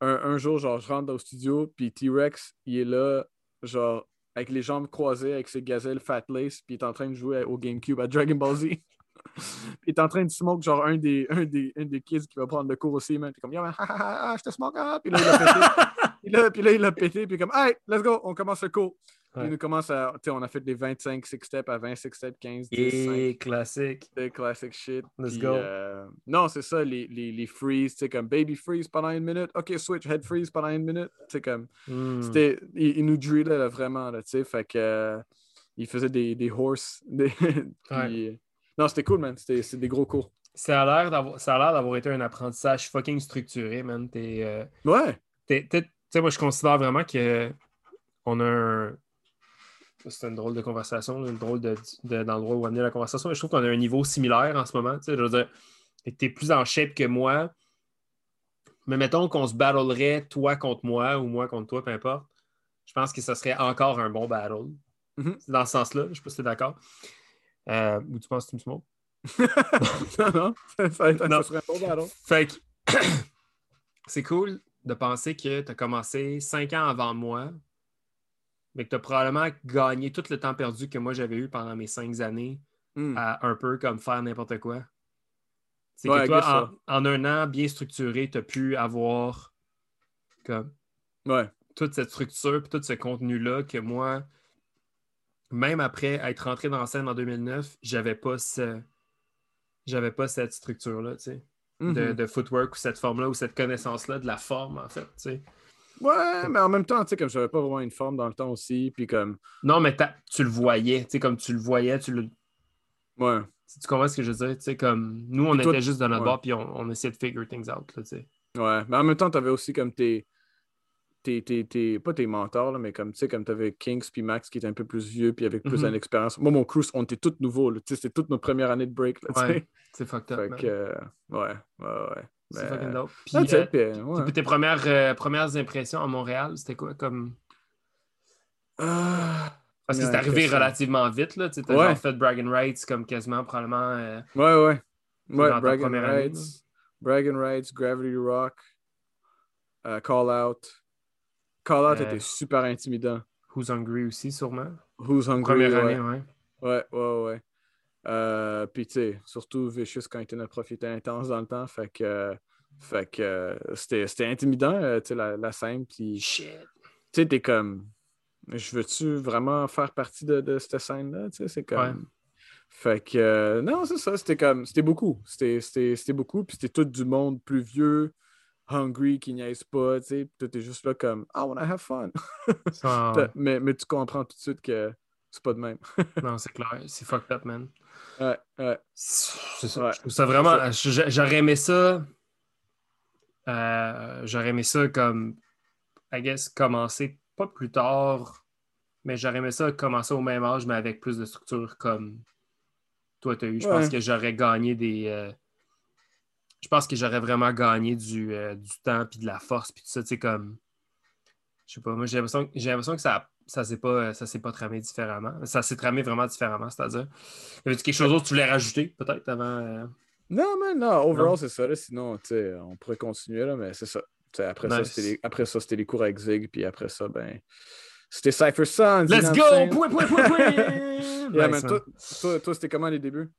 Un, un jour, genre, je rentre au studio, puis T-Rex, il est là, genre, avec les jambes croisées, avec ses gazelles Fat Lace, puis il est en train de jouer au GameCube à Dragon Ball Z. <laughs> puis il est en train de smoke, genre, un des, un des, un des kids qui va prendre le cours aussi, man. Puis comme, yo, man, ha, ha, ha, ha, je te smoke, ah. Puis là, il a pété. <laughs> puis, là, puis là, il a pété, puis comme, hey, let's go, on commence le cours. Puis Ouais. nous commence à, tu sais, on a fait des 25 six steps à 20 six steps, 15, 10, 5 Et classique. de classic shit. Let's Puis, go. euh, non, c'est ça, les, les, les freeze, tu sais, comme baby freeze pendant une minute. OK, switch, head freeze pendant une minute. Tu sais, comme, Hmm. c'était, il, il nous drillait là, vraiment, là, tu sais, fait que, euh, il faisait des, des horse. des- <laughs> puis, euh, Non, c'était cool, man. C'était, des gros cours. Ça a l'air d'avoir été un apprentissage fucking structuré, man. T'es, euh, Ouais. t'es- t'es- tu sais, moi, je considère vraiment que on a un. C'est une drôle de conversation, une drôle de, de- d'endroit où amener la conversation, mais je trouve qu'on a un niveau similaire en ce moment. tu sais, Je veux dire, tu es plus en shape que moi. Mais mettons qu'on se battlerait toi contre moi ou moi contre toi, peu importe. Je pense que ça serait encore un bon battle. Mhm. C'est Dans ce sens-là, je sais pas si tu es d'accord. Euh, ou tu penses que tu me smokes? <laughs> non, non, ça, ça, Non. ça serait bon battle. Fait que <clears throat> c'est cool de penser que tu as commencé cinq ans avant moi, mais que tu as probablement gagné tout le temps perdu que moi j'avais eu pendant mes cinq années Hmm. à un peu comme faire n'importe quoi. C'est Ouais, que toi, en, en un an bien structuré, tu as pu avoir comme Ouais. toute cette structure et tout ce contenu-là que moi, même après être rentré dans la scène en 2009, j'avais pas ce... J'avais pas cette structure-là, tu sais de, Mhm. de footwork ou cette forme-là ou cette connaissance-là de la forme, en fait. tu sais. Ouais, mais en même temps, tu sais, comme j'avais pas vraiment une forme dans le temps aussi, puis comme, Non, mais tu le voyais, tu sais, comme tu le voyais, tu le. ouais. Tu comprends ce que je veux dire? Tu sais, comme nous, on toi, était juste de notre ouais. bord puis on, on essayait de figure things out. Tu sais. Ouais, mais en même temps, t'avais aussi comme tes, tes, tes, tes- pas tes mentors, là, mais comme, tu sais, comme t'avais Kings puis Max qui était un peu plus vieux puis avec plus Mhm. d'expérience. Moi, mon crew, on était tous nouveaux, tu c'était toute notre première année de break, là, tu. Ouais, c'est fucked up. Fait man. que, euh, ouais, ouais, ouais. C'est fucking dope. Puis, tu euh, puis, ouais. puis tes premières, euh, premières impressions à Montréal, c'était quoi comme? Ah, Parce que c'est arrivé relativement vite, là. Tu Ouais. fait Bragging Rights comme quasiment probablement. ouais, ouais. Ouais, Brag and Rights, Brag and Rights, Gravity Rock, Call Out. Call Out Euh, était super intimidant. Who's Hungry aussi, sûrement. Who's Hungry? Première ouais. année, ouais. Ouais, ouais, ouais. Euh, puis, tu sais, surtout Vicious quand il était notre prof, il était intense dans le temps. Fait que, euh, fait que euh, c'était intimidant, euh, tu sais, la, la scène. Puis, tu sais, t'es comme, je veux-tu vraiment faire partie de, de cette scène-là? Tu sais, c'est comme. Ouais. Fait que, non, c'est ça, c'était comme, c'était beaucoup. C'était beaucoup, puis c'était tout du monde plus vieux, hungry, qui niaise pas, tu sais. Toi, t'es juste là comme, I wanna have fun. <laughs> Ça- mais, mais tu comprends tout de suite que c'est pas de même. <laughs> non, c'est clair. C'est fucked up, man. ouais, ouais. C'est ça. Ouais. Je trouve ça vraiment. J'aurais aimé ça euh, j'aurais aimé ça comme, I guess, commencer pas plus tard, mais j'aurais aimé ça commencer au même âge, mais avec plus de structure comme toi, tu as eu. Je pense que j'aurais gagné des. euh, je pense que j'aurais vraiment gagné du, euh, du temps puis de la force puis tout ça, tu sais, comme. Je sais pas, moi j'ai l'impression, j'ai l'impression que ça, ça s'est pas, ça s'est pas tramé différemment. Ça s'est tramé vraiment différemment, c'est-à-dire. Y avait quelque chose d'autre que tu voulais rajouter, peut-être, avant. euh, Non, mais non, overall, Non. c'est ça. là. Sinon, on pourrait continuer, là, mais c'est ça. Tu sais, après, ça, c'était les... après ça, c'était les cours avec Zig, puis après ça, ben, c'était Cypher Sons. Let's go! Point, point, point, point! <laughs> Yeah, Nice, man, man. toi, toi, toi, c'était comment les débuts?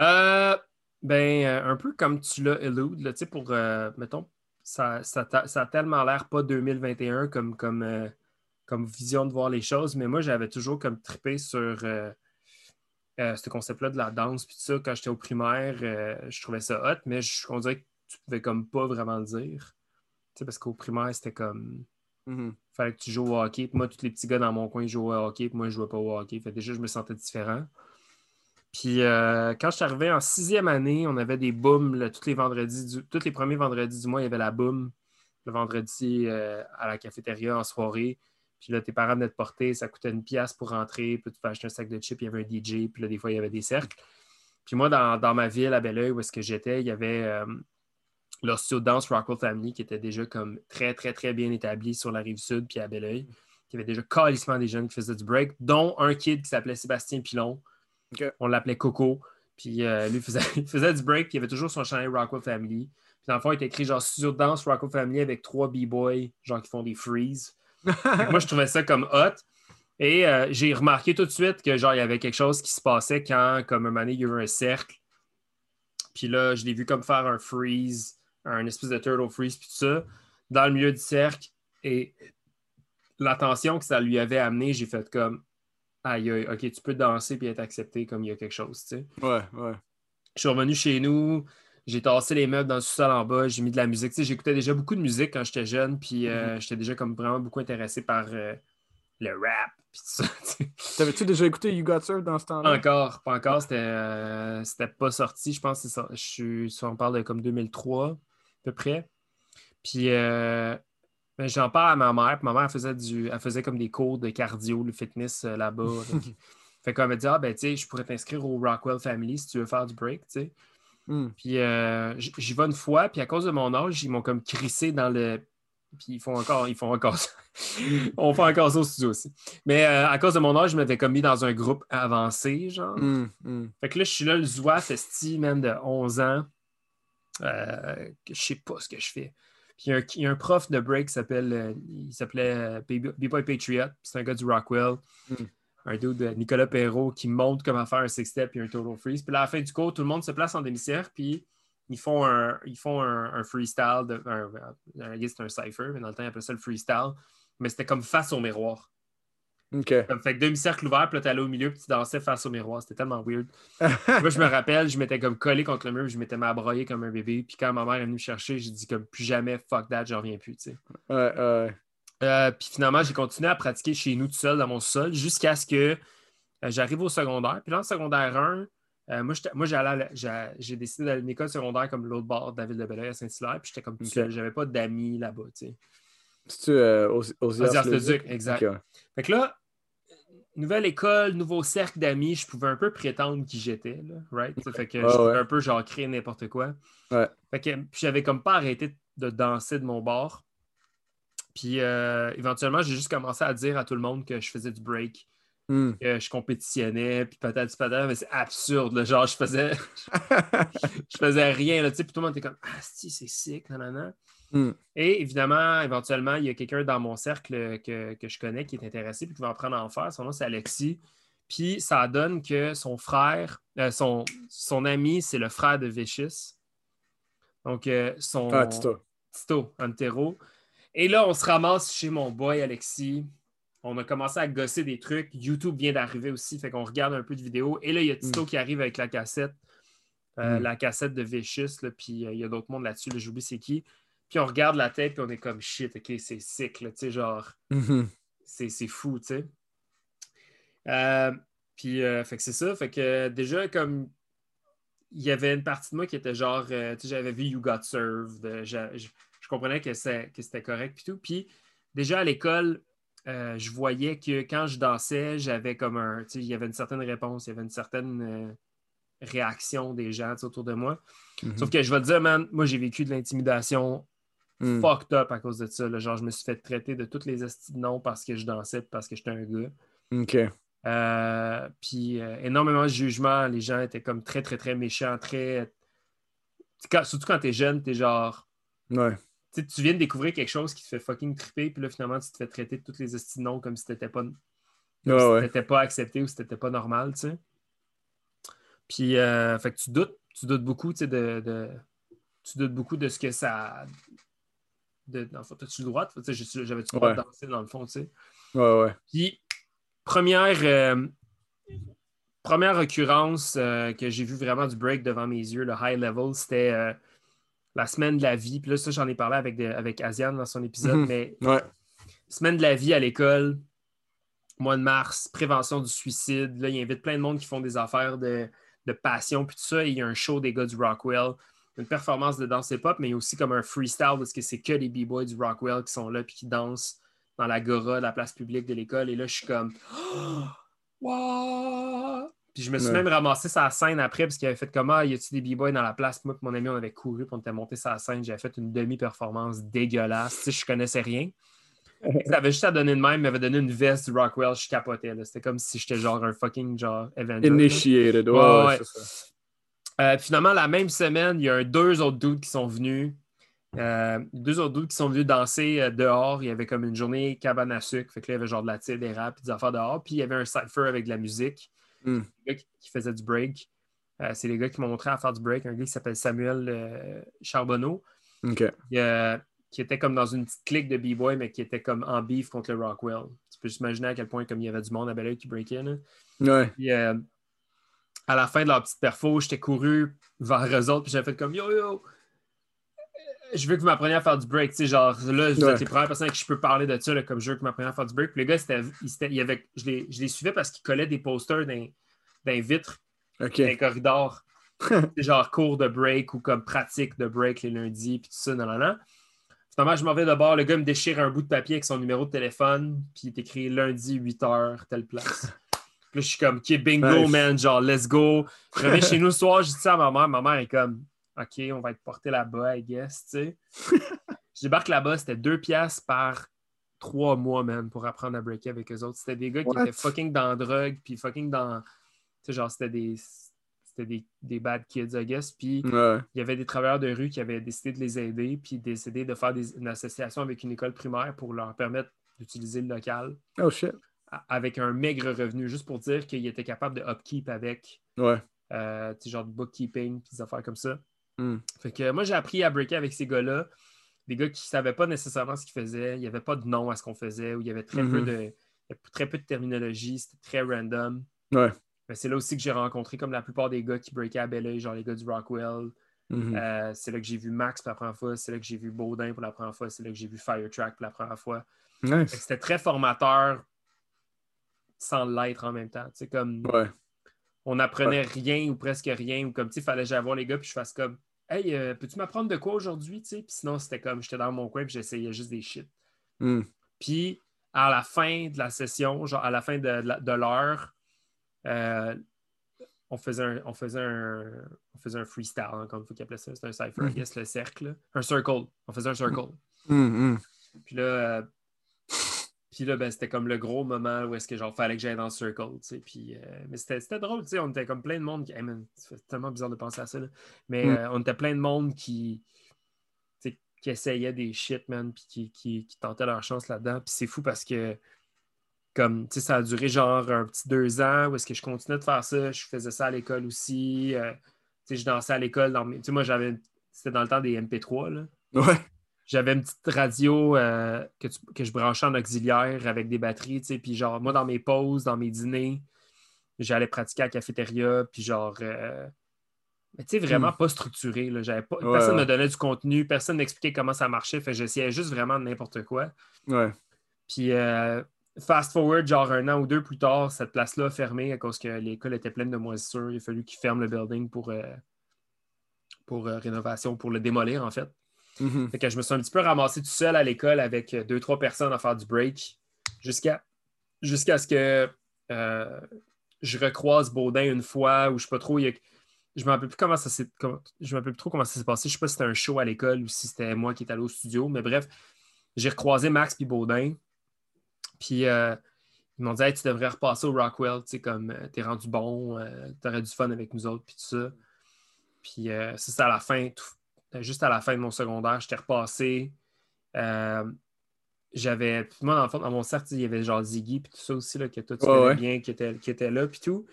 Euh, ben, euh, un peu comme tu l'as elude, là, tu sais, pour, euh, mettons, ça, ça, a tellement l'air pas 2021 comme, comme, euh, comme vision de voir les choses, mais moi, j'avais toujours comme trippé sur euh, ce concept-là de la danse, puis ça, quand j'étais au primaire, je trouvais ça hot, mais je, on dirait que tu pouvais comme pas vraiment le dire, tu sais, parce qu'au primaire, c'était comme, Mhm. fallait que tu joues au hockey. Puis moi, tous les petits gars dans mon coin jouaient au hockey, puis moi, je jouais pas au hockey. Fait déjà, je me sentais différent. Puis euh, quand je suis arrivé en sixième année, on avait des booms tous les vendredis, les premiers vendredis du mois, il y avait la boom le vendredi euh, à la cafétéria en soirée. Puis là, tes parents venaient te porter, ça coûtait une pièce pour rentrer, puis tu fais acheter un sac de chips, il y avait un DJ, puis là, des fois, il y avait des cercles. Puis moi, dans, ma ville, à Belleuil, où est-ce que j'étais, il y avait euh, studio de danse Rockwell Family qui était déjà comme très, très, très bien établi sur la rive sud, puis à Belleuil, qui avait déjà calissement des jeunes qui faisaient du break, dont un kid qui s'appelait Sébastien Pilon. On l'appelait Coco. Puis euh, lui, il faisait, <laughs> il faisait du break, puis il avait toujours son chanel Rockwell Family. Puis dans le fond, il était écrit genre studio de danse Rockwell Family avec trois B-boys, genre qui font des freeze. Moi, je <laughs> trouvais ça comme hot. Et euh, j'ai remarqué tout de suite que genre il y avait quelque chose qui se passait quand, comme un moment donné, il y avait un cercle. Puis là, je l'ai vu comme faire un freeze, un espèce de turtle freeze, puis tout ça, dans le milieu du cercle. Et l'attention que ça lui avait amené, j'ai fait comme aïe, aïe, ok, tu peux danser puis être accepté comme il y a quelque chose, tu sais. Ouais, ouais. Je suis revenu chez nous, j'ai tassé les meubles dans le sous-sol en bas, j'ai mis de la musique. Tu sais, j'écoutais déjà beaucoup de musique quand j'étais jeune, puis euh, j'étais déjà comme vraiment beaucoup intéressé par euh, le rap, puis tout ça. <laughs> T'avais-tu déjà écouté You Got Served dans ce temps-là? encore, pas encore, c'était euh, pas sorti, je pense que ça. Je suis, si on parle de comme 2003 à peu près. Puis j'en parle à ma mère, puis ma mère faisait du, elle faisait comme des cours de cardio, le fitness euh, là-bas. <laughs> fait qu'elle m'a dit ah ben tu sais, je pourrais t'inscrire au Rockwell Family si tu veux faire du break, tu sais. Hmm. Puis euh, j'y vais une fois, puis à cause de mon âge, ils m'ont comme crissé dans le. Puis ils font encore, ils font encore ça. <laughs> On fait encore ça au studio aussi. Mais euh, à cause de mon âge, je m'avais comme mis dans un groupe avancé, genre. Hmm, hmm. Fait que là, je suis là, le Zouaf, esti, man, de 11 ans. Euh, je sais pas ce que je fais. Puis il y a un, il y a un prof de break qui s'appelle, euh, il s'appelait euh, B-Boy Patriot. C'est un gars du Rockwell. Mm. Un dude de Nicolas Perrault qui montre comment faire un six-step et un total freeze. Puis là, à la fin du cours, tout le monde se place en demi-cercle, puis ils font un, ils font un, un freestyle. De, un, un, un cypher, mais dans le temps, ils appelaient ça le freestyle. Mais c'était comme face au miroir. OK. Comme, fait que demi-cercle ouvert, puis là, t'allais au milieu, puis tu dansais face au miroir. C'était tellement weird. <laughs> Moi, je me rappelle, je m'étais comme collé contre le mur, je m'étais broyer comme un bébé. Puis quand ma mère est venue me chercher, j'ai dit comme plus jamais, fuck that, je reviens plus, tu sais. Ouais, ouais. Euh, puis finalement, j'ai continué à pratiquer chez nous tout seul dans mon sol jusqu'à ce que euh, j'arrive au secondaire. Puis là, en secondaire 1, euh, moi, j'ai décidé d'aller à une école secondaire comme l'autre bord de la ville de Belleuil à Saint-Hilaire. Puis j'étais comme tout seul. J'avais pas d'amis là-bas, tu sais. C'est-tu euh, aux, aux Osias-le-Duc, exact. Fait que là, nouvelle école, nouveau cercle d'amis, je pouvais un peu prétendre qui j'étais, right? Ça fait que Ouais, je pouvais ouais. un peu genre créer n'importe quoi. Ouais. Fait que j'avais comme pas arrêté de danser de mon bord. Puis euh, éventuellement, j'ai juste commencé à dire à tout le monde que je faisais du break, Hmm. que je compétitionnais, puis patati patata, mais c'est absurde, là, genre je faisais <laughs> je faisais rien, là, puis tout le monde était comme Ah, si, c'est sick, nanana. Hmm. Et évidemment, éventuellement, il y a quelqu'un dans mon cercle que, que je connais qui est intéressé puis qui va en prendre à en faire. Son nom, c'est Alexis. Puis ça donne que son frère, euh, son, son ami, c'est le frère de Vicious. Donc, euh, son. Ah, Tito. Tito Antero. Et là, on se ramasse chez mon boy Alexis. On a commencé à gosser des trucs. YouTube vient d'arriver aussi, fait qu'on regarde un peu de vidéos. Et là, il y a Tito qui arrive avec la cassette, euh, Mm. la cassette de Vicious, là, puis il y a d'autres mondes là-dessus, là, j'oublie c'est qui. Puis on regarde la tête, puis on est comme shit, ok, c'est sick, là, tu sais, genre, Mhm. c'est c'est fou, tu sais. Euh, puis, euh, fait que c'est ça, fait que déjà, comme il y avait une partie de moi qui était genre, euh, tu sais, j'avais vu You Got Served, je, je je comprenais que, c'était correct. Puis tout. Puis déjà à l'école, je voyais que quand je dansais, j'avais comme un. Il y avait une certaine réponse, il y avait une certaine réaction des gens autour de moi. Mhm. Sauf que je vais te dire, man, moi j'ai vécu de l'intimidation Mm. fucked up à cause de ça. là. Genre, je me suis fait traiter de toutes les noms parce que je dansais parce que j'étais un gars. OK. Euh, puis euh, énormément de jugements. Les gens étaient comme très, très, très méchants, très. Quand- surtout quand t'es jeune, t'es genre. Ouais. Tu viens de découvrir quelque chose qui te fait fucking triper, puis là, finalement, tu te fais traiter de toutes les noms comme si t'étais pas, comme Ouais, si ouais. t'étais pas accepté ou si t'étais pas normal, tu sais. Puis, euh, fait que tu doutes, tu doutes beaucoup, tu sais, de, de- tu doutes beaucoup de ce que ça. De, dans le fond, as-tu le droit? tu J'avais-tu le droit de danser dans le fond, tu sais? Ouais, ouais. Puis, première, euh, première occurrence euh, que j'ai vu vraiment du break devant mes yeux, le high level, c'était euh, la semaine de la vie. Puis là, ça, j'en ai parlé avec, avec Asiane dans son épisode, Mhm. mais Ouais. semaine de la vie à l'école, mois de mars, prévention du suicide. Là, il invite plein de monde qui font des affaires de, de passion, puis tout ça. Et il y a un show des gars du Rockwell, une performance de danse hip-hop, mais il y a aussi comme un freestyle parce que c'est que les b-boys du Rockwell qui sont là puis qui dansent dans l'agora de la place publique de l'école. Et là, je suis comme. <gasps> Wow! Puis je me suis Ouais. même ramassé sa scène après parce qu'il avait fait comment y a-tu des b-boys dans la place? Moi et mon ami, on avait couru puis on était monté sa scène. J'avais fait une demi-performance dégueulasse. Tu sais, je connaissais rien. <laughs> Ça avait juste à donner de même, il m'avait donné une veste du Rockwell, je capotais. C'était comme si j'étais genre un fucking genre Avenger. Initiated. Ouais, Ouais, ça. Euh, finalement, la même semaine, il y a deux autres dudes qui sont venus. Euh, deux autres dudes qui sont venus danser euh, dehors. Il y avait comme une journée cabane à sucre. Fait que là, il y avait genre de la tire, des rap, puis des affaires dehors. Puis il y avait un cypher avec de la musique. Les gars qui, faisaient du break. Euh, c'est les gars qui m'ont montré à faire du break. Un gars qui s'appelle Samuel Charbonneau. Qui était comme dans une petite clique de B-Boy, mais qui était comme en beef contre le Rockwell. Tu peux juste imaginer à quel point comme il y avait du monde à Belleuil qui breakait. Ouais. Puis à la fin de leur petite perfo, j'étais couru vers eux autres, puis j'avais fait comme yo yo. Je veux que vous m'appreniez à faire du break. Tu sais, genre là, vous Ouais. êtes les premières personnes à qui je peux parler de ça, là, comme je veux que vous m'appreniez à faire du break. Puis les gars, c'était, ils, je, les, je les suivais parce qu'ils collaient des posters dans les corridors. C'est genre cours de break ou comme pratique de break les lundis, puis tout ça, non, non, non. Finalement, je m'en vais de bord. Le gars me déchire un bout de papier avec son numéro de téléphone, puis il est écrit lundi 8h, telle place. <laughs> Puis là, je suis comme, OK, bingo, Nice. man, genre, let's go. Je reviens chez <laughs> nous le soir, je dis ça à ma mère. Ma mère est comme, OK, on va être porté là-bas, I guess, tu sais. <laughs> je débarque là-bas, c'était deux piastres par trois mois, man, pour apprendre à breaker avec eux autres. C'était des gars qui What? étaient fucking dans la drogue, puis fucking dans. Tu sais, genre, c'était des. C'était des, des bad kids, I guess. Puis Ouais. il y avait des travailleurs de rue qui avaient décidé de les aider, puis décidé de faire des- une association avec une école primaire pour leur permettre d'utiliser le local Oh shit. Avec un maigre revenu, juste pour dire qu'ils étaient capables de upkeep avec, Ouais. euh, tu sais, genre de bookkeeping, puis des affaires comme ça. Hmm. Fait que moi, j'ai appris à breaker avec ces gars-là, des gars qui ne savaient pas nécessairement ce qu'ils faisaient, il n'y avait pas de nom à ce qu'on faisait, ou il y avait très, peu Mhm. de, très peu de terminologie, c'était très random. Ouais. Mais c'est là aussi que j'ai rencontré comme la plupart des gars qui breakaient à Belleuil, genre les gars du Rockwell, Mhm. euh, c'est là que j'ai vu Max pour la première fois, c'est là que j'ai vu Baudin pour la première fois, c'est là que j'ai vu Firetrack pour la première fois. Nice. C'était très formateur sans l'être en même temps. Sais, comme Ouais. on n'apprenait rien ou presque rien, ou comme tu fallait que j'aille voir les gars, puis je fasse comme Hey, euh, peux-tu m'apprendre de quoi aujourd'hui? Puis sinon, c'était comme j'étais dans mon coin, puis j'essayais juste des shit. Hmm. Puis à la fin de la session, genre à la fin de, l'heure, euh, on faisait un, on faisait un, on faisait un freestyle, hein, comme il faut qu'il appelait ça. C'était un cypher, I Mhm. guess, le cercle. Un circle. On faisait un circle. Hmm, hmm. Puis là, euh, puis là ben, c'était comme le gros moment où est-ce que genre fallait que j'aille dans le circle. tu sais. Puis, euh, mais c'était c'était drôle, tu sais. On était comme plein de monde. Qui, Hey, c'est tellement bizarre de penser à ça. là. Mais Mm. euh, on était plein de monde qui, qui essayait des shit, man, puis qui, qui, qui tentaient leur chance là-dedans. Puis c'est fou parce que comme, tu sais, ça a duré genre un petit deux ans où est-ce que je continuais de faire ça. Je faisais ça à l'école aussi. euh, tu sais, je dansais à l'école. Dans mes... Tu sais, moi, j'avais... C'était dans le temps des MP3, là Ouais. J'avais une petite radio euh, que, tu- que je branchais en auxiliaire avec des batteries, tu sais, puis genre, moi, dans mes pauses, dans mes dîners, j'allais pratiquer à la cafétéria, puis genre, euh, mais tu sais, vraiment pas structuré, là, j'avais pas, Ouais, personne ne ouais. me donnait du contenu, personne m'expliquait comment ça marchait, fait j'essayais juste vraiment n'importe quoi. Ouais. Puis, euh, fast forward, genre un an ou deux plus tard, cette place-là a fermé à cause que l'école était pleine de moisissures, il a fallu qu'ils ferment le building pour, pour rénovation, pour le démolir, en fait. Mhm. Fait que je me suis un petit peu ramassé tout seul à l'école avec euh, deux, trois personnes à faire du break jusqu'à jusqu'à ce que euh, je recroise Baudin une fois ou je sais pas trop. il a- Je me rappelle plus comment ça s'est. Je me rappelle plus trop comment ça s'est passé. Je sais pas si c'était un show à l'école ou si c'était moi qui étais allé au studio. Mais bref, j'ai recroisé Max puis Baudin. Puis euh, ils m'ont dit Hey, tu devrais repasser au Rockwell, tu sais, comme t'es rendu bon, euh, t'aurais du fun avec nous autres, puis tout ça. Puis ça, c'était à la fin, tout- juste à la fin de mon secondaire, j'étais repassé. Euh, j'avais. Moi, dans le fond, dans mon cercle, il y avait genre Ziggy, puis tout ça aussi, là, que toi, tu Ouais, connais ouais. bien, qui était, qui était là, puis tout.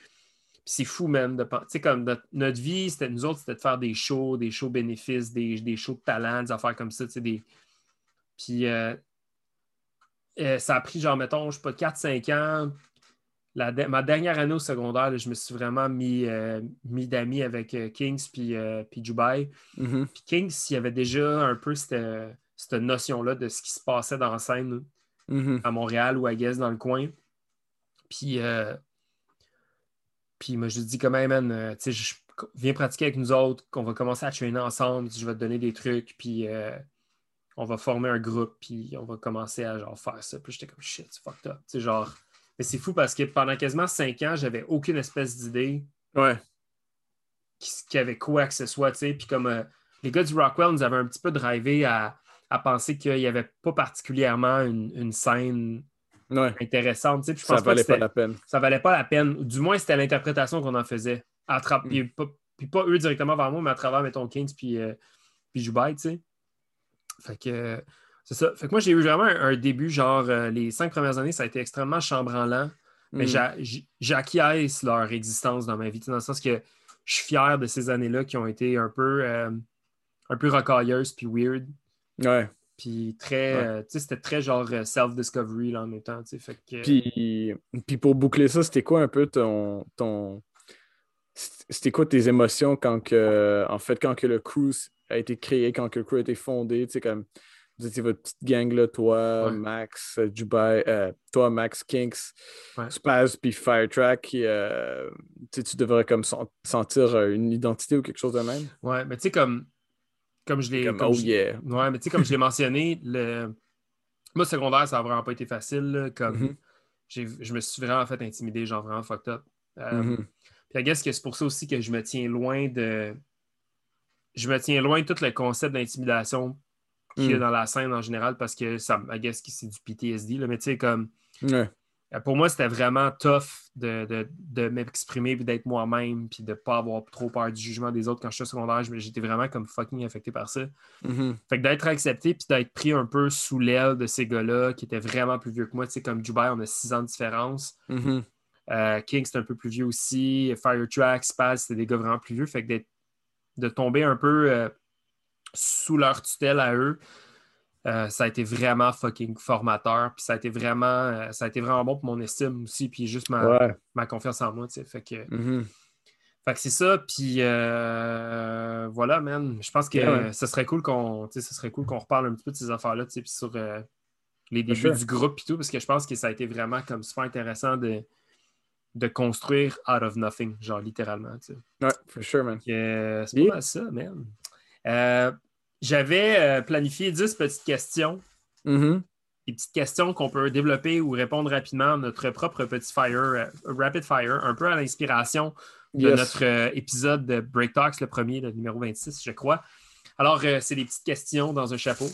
Puis c'est fou, même. de pen- Tu sais, comme notre, notre vie, c'était nous autres, c'était de faire des shows, des shows bénéfices, des, des shows de talent, des affaires comme ça, tu sais, des. Puis euh, euh, ça a pris, genre, mettons, je sais pas, 4-5 ans. La de- ma dernière année au secondaire, là, je me suis vraiment mis, euh, mis d'amis avec euh, Kings puis, euh, puis Dubai. Mhm. Puis Kings, il y avait déjà un peu cette, cette notion-là de ce qui se passait dans la scène Mhm. à Montréal ou à Guess dans le coin. Puis, euh, puis moi, je lui dis quand même, man, tu sais, je- viens pratiquer avec nous autres, qu'on va commencer à traîner ensemble, je vais te donner des trucs, puis on va former un groupe, puis on va commencer à genre faire ça. Puis j'étais comme shit, c'est fucked up. Tu sais, genre, mais c'est fou parce que pendant quasiment cinq ans, j'avais aucune espèce d'idée Ouais. qui, qui avait quoi que ce soit, tu sais. Puis comme euh, les gars du Rockwell nous avaient un petit peu drivé à, à penser qu'il n'y avait pas particulièrement une, une scène Ouais. intéressante. Puis je Ça pense pas que valait pas la peine. ça valait pas la peine. Du moins, c'était l'interprétation qu'on en faisait. À tra- Mm. puis, pas, puis pas eux directement vers moi, mais à travers, mettons, Kings puis, euh, puis Dubai, tu sais. Fait que c'est ça. Fait que moi, j'ai eu vraiment un, un début, genre, euh, les cinq premières années, ça a été extrêmement chambranlant. Mais j- j'acquiesce leur existence dans ma vie, dans le sens que je suis fier de ces années-là qui ont été un peu, euh, un peu rocailleuses puis weird. Ouais. Puis très, Ouais. euh, tu sais, c'était très genre euh, self-discovery là, en même temps, tu sais. Fait que, Puis, puis pour boucler ça, c'était quoi un peu ton. ton... C'était quoi tes émotions quand que, en fait, quand que le crew a été créé, quand que le crew a été fondé, tu sais, comme vous étiez votre petite gang là, toi, Ouais. Max, euh, Dubai, euh, toi, Max Kinks, Ouais. Spaz, puis Firetrack, euh, tu devrais comme sen- sentir une identité ou quelque chose de même? Ouais, mais tu sais, comme, comme je l'ai. Comme, comme oh je- yeah. Ouais, mais tu sais, comme je l'ai mentionné, le... moi, secondaire, ça n'a vraiment pas été facile. là, comme Mhm. j'ai- je me suis vraiment fait intimider, genre vraiment fucked up. Euh, Mhm. Puis I guess que c'est pour ça aussi que je me tiens loin de. Je me tiens loin de tout le concept d'intimidation qu'il y a Mm. dans la scène en général parce que ça, I guess que c'est du PTSD. Là, mais tu sais, comme. Ouais. Euh, Pour moi, c'était vraiment tough de, de, de m'exprimer et d'être moi-même puis de ne pas avoir trop peur du jugement des autres quand j'étais au secondaire. Je- J'étais vraiment comme fucking affecté par ça. Mhm. Fait que d'être accepté puis d'être pris un peu sous l'aile de ces gars-là qui étaient vraiment plus vieux que moi. Tu sais, comme Dubai, on a six ans de différence. Mhm. Euh, King, c'est un peu plus vieux aussi. Firetrack, Spaz, c'était des gars vraiment plus vieux. Fait que d'être- de tomber un peu euh, sous leur tutelle à eux, euh, ça a été vraiment fucking formateur. Puis ça a été vraiment, euh, ça a été vraiment bon pour mon estime aussi. Puis juste ma, Ouais. ma confiance en moi. tu sais. Fait que, Mhm. fait que c'est ça. Puis euh, voilà, man. Je pense que Ouais, ce serait cool qu'on, ce serait cool qu'on reparle un petit peu de ces affaires-là, puis sur les débuts du groupe et tout, parce que je pense que ça a été vraiment comme super intéressant de, de construire out of nothing, genre littéralement. Tu sais. Ouais, for sure, man. C'est pas mal ça, man. J'avais euh, planifié 10 petites questions Mhm. des petites questions qu'on peut développer ou répondre rapidement à notre propre petit fire, euh, rapid fire, un peu à l'inspiration de Yes. notre euh, épisode de Break Talks, le premier, le numéro 26, je crois. Alors, c'est des petites questions dans un chapeau.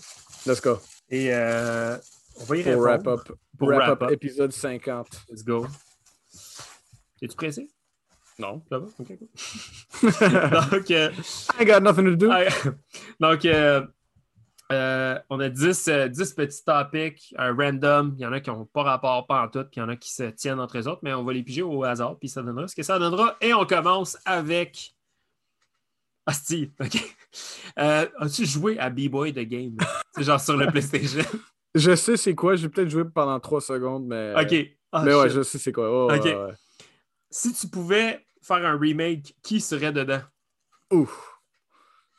Let's go. Et on va y Pour répondre. wrap up. Pour wrap, wrap up, up. épisode 50. Let's go. Es-tu pressé? Non. Ça va? Ok. <laughs> Donc, euh, I got nothing to do. <laughs> Donc, euh, euh, on a 10, euh, 10 petits topics, un random. Il y en a qui n'ont pas rapport, pas en tout, puis il y en a qui se tiennent entre eux autres, mais on va les piger au hasard, puis ça donnera ce que ça donnera. Et on commence avec. Asti, OK. As-tu joué à B-Boy The Game? <laughs> C'est genre sur le PlayStation. Je sais c'est quoi, j'ai peut-être joué pendant 3 secondes, mais. OK. Ah, Mais ouais, je sais c'est quoi. Oh, Ok. ouais, ouais. Si tu pouvais faire un remake, qui serait dedans? Ouf.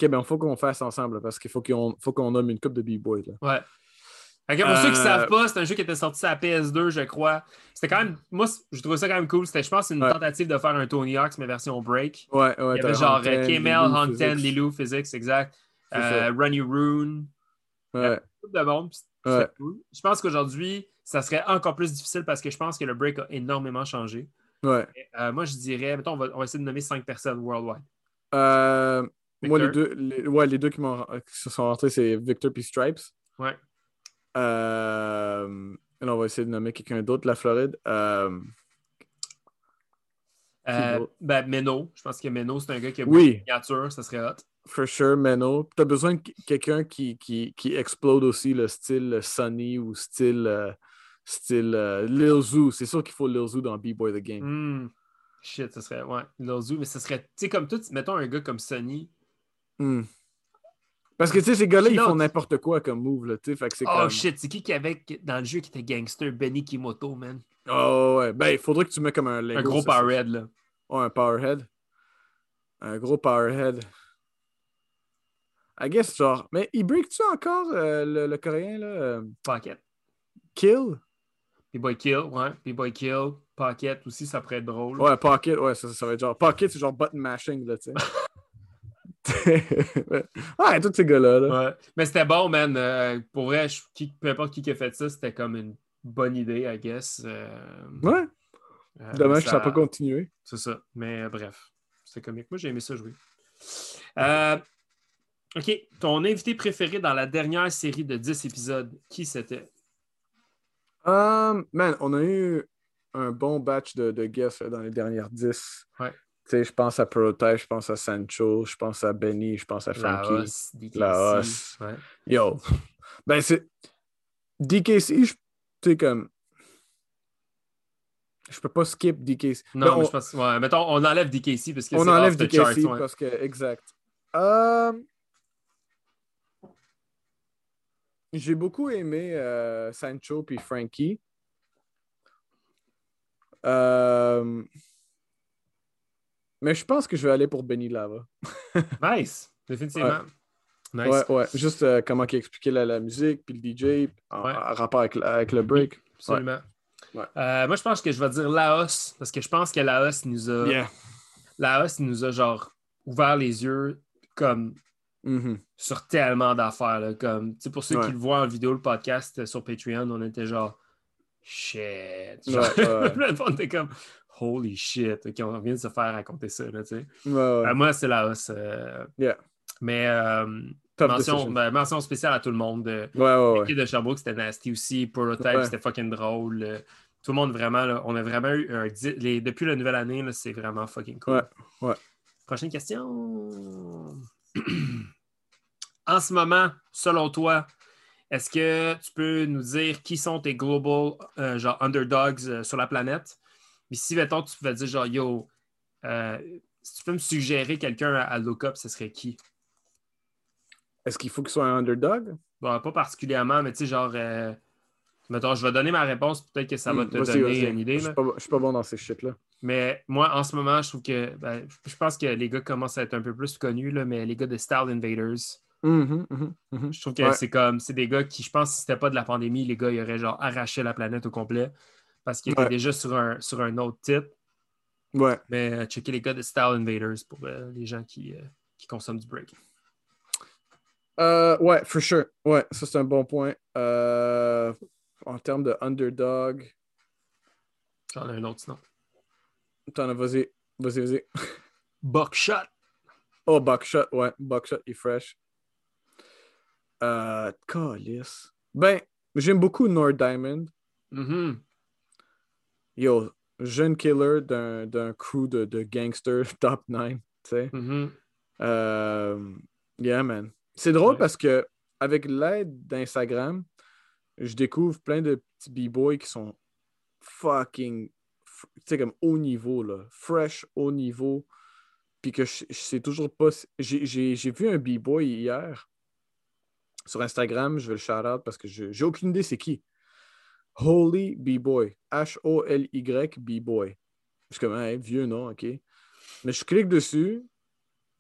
Ok, ben, faut qu'on fasse ensemble parce qu'il faut qu'on faut qu'on nomme une coupe de B-Boy. Ouais. Ok, pour ceux qui ne Euh, savent pas, c'est un jeu qui était sorti à PS2, je crois. C'était quand même. Moi, je trouvais ça quand même cool. C'était, je pense, une Ouais. tentative de faire un Tony Hawk's, mais version break. Ouais, ouais. Il y avait genre Hang euh, Ten, Kmel, Lulu, Hang Ten, Physics. Lilou, Physics, exact. euh. Ronnie Roon, Ouais. de monde. puis Ouais. cool. Je pense qu'aujourd'hui, ça serait encore plus difficile parce que je pense que le break a énormément changé. Ouais. Euh, moi, je dirais, mettons, on va, on va essayer de nommer cinq personnes worldwide. Euh, moi, les deux, les, ouais, les deux qui, m'ont, qui se sont rentrés, c'est Victor puis Stripes. Ouais. Euh, et là, on va essayer de nommer quelqu'un d'autre, la Floride. Euh, Euh, ben, Meno, je pense que Meno, c'est un gars qui a Oui. beaucoup de miniatures, ça serait hot. for sure, Meno. Tu as besoin de quelqu'un qui, qui, qui explode aussi le style Sunny ou style, euh, style euh, Lil Zoo. C'est sûr qu'il faut Lil Zoo dans B-Boy The Game. Hmm. Shit, ça serait, ouais, Lil Zoo, mais ça serait, tu sais, comme tout, mettons un gars comme Sonny. Hmm. Parce que, tu sais, ces gars-là, ils font n'importe quoi comme move, là, tu sais. Fait que c'est Oh comme... shit, c'est qui qui avait dans le jeu qui était gangster? Benny Kimoto, man? Oh, ouais. Ben, il faudrait que tu mets comme un Lego. un gros powerhead, là. Ouais, un Powerhead. Un gros Powerhead. I guess, genre. Mais il break-tu encore euh, le, le coréen, là? euh, Pocket. Kill? B-Boy Kill, ouais. B-Boy Kill. Pocket aussi, ça pourrait être drôle. Ouais, Pocket, ouais, ça, ça va être genre. Pocket, c'est genre button mashing, là, tu sais. <laughs> <laughs> ouais, tous ces gars-là, là. Ouais. Mais c'était bon, man. Euh, pour vrai, je- qui- peu importe qui qui a fait ça, c'était comme une bonne idée, I guess. Euh, Ouais, euh, dommage que ça n'a pas continué. C'est ça. Mais bref, c'était comique. Moi, j'ai aimé ça jouer. OK. Ton invité préféré dans la dernière série de 10 épisodes, qui c'était? Um, man, on a eu un bon batch de, de guests dans les dernières 10. Ouais. Tu sais, je pense à Prototype, je pense à Sancho, je pense à Benny, je pense à Frankie. DKC. Laos. Ouais. Yo. Ben, c'est. DKC, je- tu sais, comme. Je peux pas skip DKC. Non, Ben, mais je pense. Ouais, mettons, on enlève DKC parce que on enlève DKC parce que. Exact. Euh, J'ai beaucoup aimé euh, Sancho puis Frankie. Euh, Mais je pense que je vais aller pour Benny Lava. <laughs> Nice. Définitivement. Nice. Ouais, ouais. Juste euh, comment il expliquait la, la musique, puis le DJ, en, Ouais. en rapport avec, avec le break. Absolument. Ouais. Euh, moi, je pense que je vais dire Laos parce que je pense que Laos nous a. Yeah. Laos nous a genre ouvert les yeux comme Mhm. sur tellement d'affaires. Comme, pour ceux Ouais. qui le voient en vidéo, le podcast euh, sur Patreon, on était genre shit. Genre, ouais. <laughs> monde était comme holy shit. On vient de se faire raconter ça. Là. Euh, moi, c'est euh, Yeah. Mais euh, Top mention, ben, mention spéciale à tout le monde. L'équipe de Sherbrooke, c'était nasty aussi. Prototype, c'était fucking drôle. Tout le monde, vraiment, là, on a vraiment eu un. di- les- depuis la nouvelle année, c'est vraiment fucking cool. Ouais, ouais. Prochaine question? <clears throat> en ce moment, selon toi, est-ce que tu peux nous dire qui sont tes global euh, genre underdogs euh, sur la planète? Puis si, mettons, tu pouvais dire genre yo, euh, si tu peux me suggérer quelqu'un à, à look up, ce serait qui? Est-ce qu'il faut qu'il soit un underdog? Bon, pas particulièrement, mais tu sais, genre. mettons, je vais donner ma réponse, peut-être que ça va Hmm, te donner une idée. Je là. suis pas, je suis pas bon dans ces shit-là. Mais moi, en ce moment, je trouve que. ben, je pense que les gars commencent à être un peu plus connus, là, mais les gars de Style Invaders, Mhm, mhm, mhm. je trouve que Ouais. c'est comme. C'est des gars qui, je pense, si c'était pas de la pandémie, les gars, ils auraient genre arraché la planète au complet. Parce qu'ils étaient Ouais. déjà sur un, sur un autre titre. Ouais. Mais euh, checker les gars de Style Invaders pour euh, les gens qui, euh, qui consomment du break. Euh, ouais, for sure. Ouais, ça c'est un bon point. En termes de underdog, J'en ai un autre sinon. T'en as, vas-y, vas-y, vas-y. Buckshot. Oh, Buckshot, ouais, Buckshot est fresh. Euh, calice. Ben, j'aime beaucoup Nord Diamond. Mhm. Yo, jeune killer d'un d'un crew de, de gangsters <laughs> top 9, tu sais. Mhm. Euh, yeah, man. C'est drôle Ouais. parce que avec l'aide d'Instagram, je découvre plein de petits b-boys qui sont fucking, comme haut niveau, là. Fresh, haut niveau. Puis que je, je sais toujours pas. J'ai vu un b-boy hier sur Instagram, je vais le shout-out parce que je- j'ai aucune idée c'est qui. Holy B-Boy. H-O-L-Y B-Boy. Je suis comme, Hey, vieux nom, OK. Mais je clique dessus,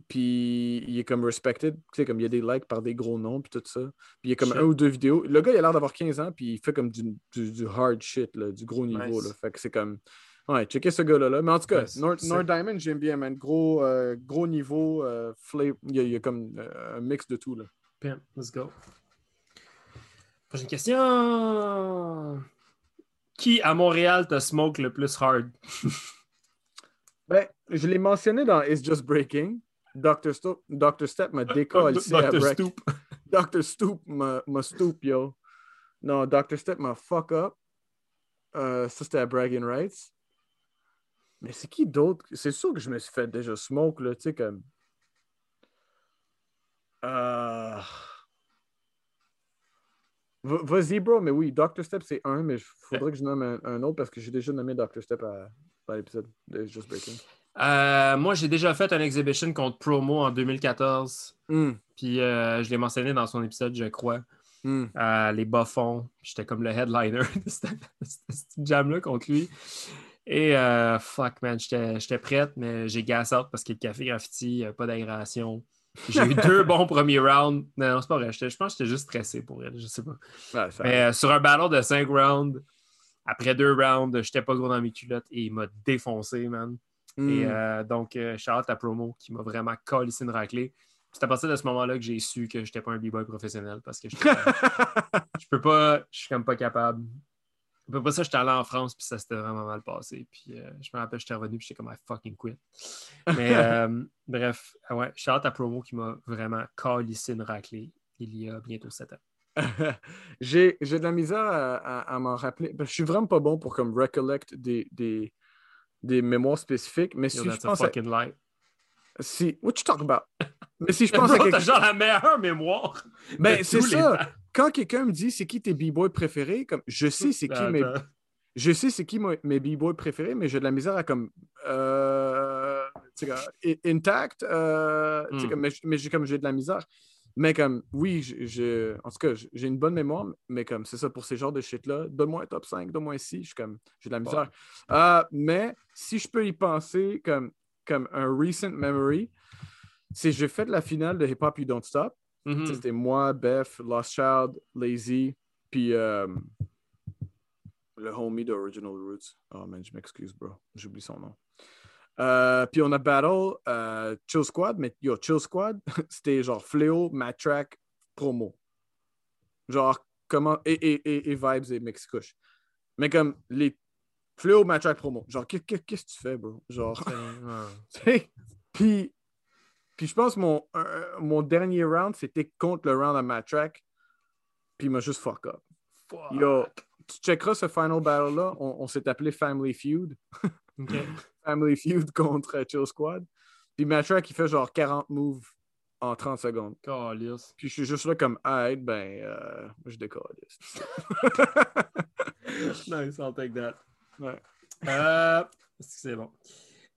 puis il est comme respected. Tu sais, comme il y a des likes par des gros noms, puis tout ça. Puis il y a comme Shit. un ou deux vidéos. Le gars, il a l'air d'avoir 15 ans, puis il fait comme du, du- du hard shit, là, du gros niveau. Nice. Là. Fait que c'est comme. Ouais, checker ce gars-là. Là. Mais en tout cas, Ouais, North, North Diamond, j'aime bien, man. Gros, euh, gros niveau, euh, flavor. Il y, a, il y a comme euh, un mix de tout. Là. Let's go. Prochaine question. Qui à Montréal te smoke le plus hard? <laughs> Ben, je l'ai mentionné dans It's Just Breaking. Dr. Step, Dr. Step m'a décollé <laughs> à Dr. break. Stoop. <laughs> Dr. Stoop m'a m'a stoop, yo. Non, Dr. Step m'a fuck up. Euh, ça, c'était à Bragging Rights. Mais c'est qui d'autre? C'est sûr que je me suis fait déjà smoke, là, tu sais, comme... Euh... Va- Vas-y, bro, mais oui, Dr. Step, c'est un, mais il faudrait que je nomme un, un autre parce que j'ai déjà nommé Dr. Step à, dans l'épisode de Just Breaking. Euh, moi, j'ai déjà fait un exhibition contre Promo en 2014. Hmm, Puis euh, je l'ai mentionné dans son épisode, je crois. hmm. les bas-fonds. J'étais comme le headliner <laughs> de cette, cette jam-là contre lui. Et euh, fuck, man, j'étais prête, mais j'ai gas out parce que le café graffiti, euh, pas d'aération. J'ai eu <laughs> deux bons premiers rounds. Non, non, c'est pas vrai. Je pense que j'étais juste stressé pour elle. Je sais pas. Ouais, Mais euh, sur un battle de cinq rounds, après deux rounds, j'étais pas gros dans mes culottes et il m'a défoncé, man. Hmm. Et euh, donc, euh, shout out à Promo qui m'a vraiment collé une raclée. C'est à partir de ce moment-là que j'ai su que j'étais pas un b-boy professionnel parce que <laughs> je peux pas, je suis comme pas capable. Je peux pas ça, j'étais allé en France puis ça s'était vraiment mal passé. Puis euh, je me rappelle, j'étais revenu puis j'étais comme I fucking quit. Mais <laughs> euh, bref, ah ouais, out à Promo qui m'a vraiment collé une raclée il y a bientôt 7 ans. <laughs> j'ai j'ai de la misère à, à- à m'en rappeler. que Je suis vraiment pas bon pour comme recollect des, des, des mémoires spécifiques. Mais si Yo, je that's a pense à, si what you talk about? <laughs> Mais si je pense à quelque genre la meilleure mémoire. Ben, c'est ça. temps. Quand quelqu'un me dit c'est qui tes b-boys préférés, comme je sais c'est qui mes je sais c'est qui mes b-boys préférés, mais j'ai de la misère à comme euh, intact, euh, comme, mais, j'ai comme j'ai de la misère. Mais comme oui, je, en tout cas, j'ai une bonne mémoire, mais comme c'est ça pour ces genres de shit là, donne-moi un top 5, donne-moi un 6, je suis comme j'ai de la misère. Euh, mais si je peux y penser comme comme un recent memory, j'ai fait la finale de Hip Hop You Don't Stop. Mhm. Ça, C'était moi, Beth, Lost Child, Lazy, puis euh, le homie de Original Roots. Oh man, je m'excuse, bro. J'oublie son nom. Euh, puis on a battle euh, Chill Squad, mais yo, Chill Squad, <laughs> c'était genre Fléau, Matrack, promo. Genre, comment. Et, et, et, et Vibes et Mexicouche. Mais comme les Fléau, Matrack, promo. Genre, qu'est- qu'est- qu'est-ce que tu fais, bro? Genre. <laughs> <laughs> Puis, puis je pense que mon, euh, mon dernier round, c'était contre le round à Matrack. Puis il m'a juste fuck up. Fuck. Yo, tu checkeras ce final battle-là. On, on s'est appelé Family Feud. <laughs> Family Feud contre Chill Squad. Puis Matrack, il fait genre 40 moves en 30 secondes. Puis je suis juste là comme, ah, ben, euh, je décolle. <laughs> nice, I'll take that. Ouais. Euh, est-ce que c'est bon?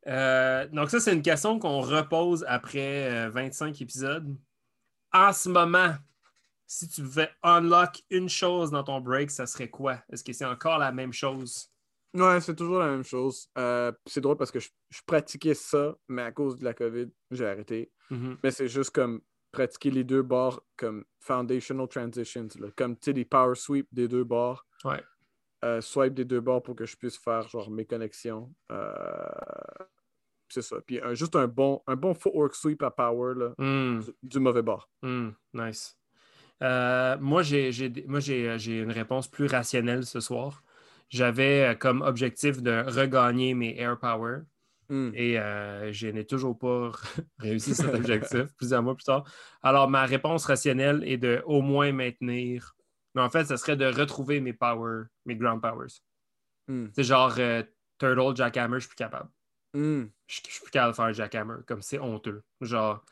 Euh, donc, ça, c'est une question qu'on repose après euh, 25 épisodes. En ce moment, si tu pouvais unlock une chose dans ton break, ça serait quoi? Est-ce que c'est encore la même chose? Ouais, c'est toujours la même chose. Euh, c'est drôle parce que je, je pratiquais ça, mais à cause de la COVID, j'ai arrêté. Mhm. Mais c'est juste comme pratiquer les deux bords comme foundational transitions, là. comme tu des power sweep des deux bords. Ouais. Euh, swipe des deux bords pour que je puisse faire genre mes connexions. Euh, c'est ça. Puis un- juste un bon, un bon footwork sweep à power là, Hmm. du, du mauvais bord. Hmm, nice. Euh, moi, j'ai j'ai- moi, j'ai j'ai une réponse plus rationnelle ce soir. J'avais euh, comme objectif de regagner mes air power Hmm. et euh, je n'ai toujours pas <laughs> réussi cet objectif plusieurs mois plus tard. Alors, ma réponse rationnelle est de au moins maintenir. Mais en fait, ce serait de retrouver mes power, mes ground powers. C'est genre euh, Turtle, Jackhammer, je suis plus capable. Hmm. Je je suis plus capable de faire Jackhammer. Comme c'est honteux. Genre,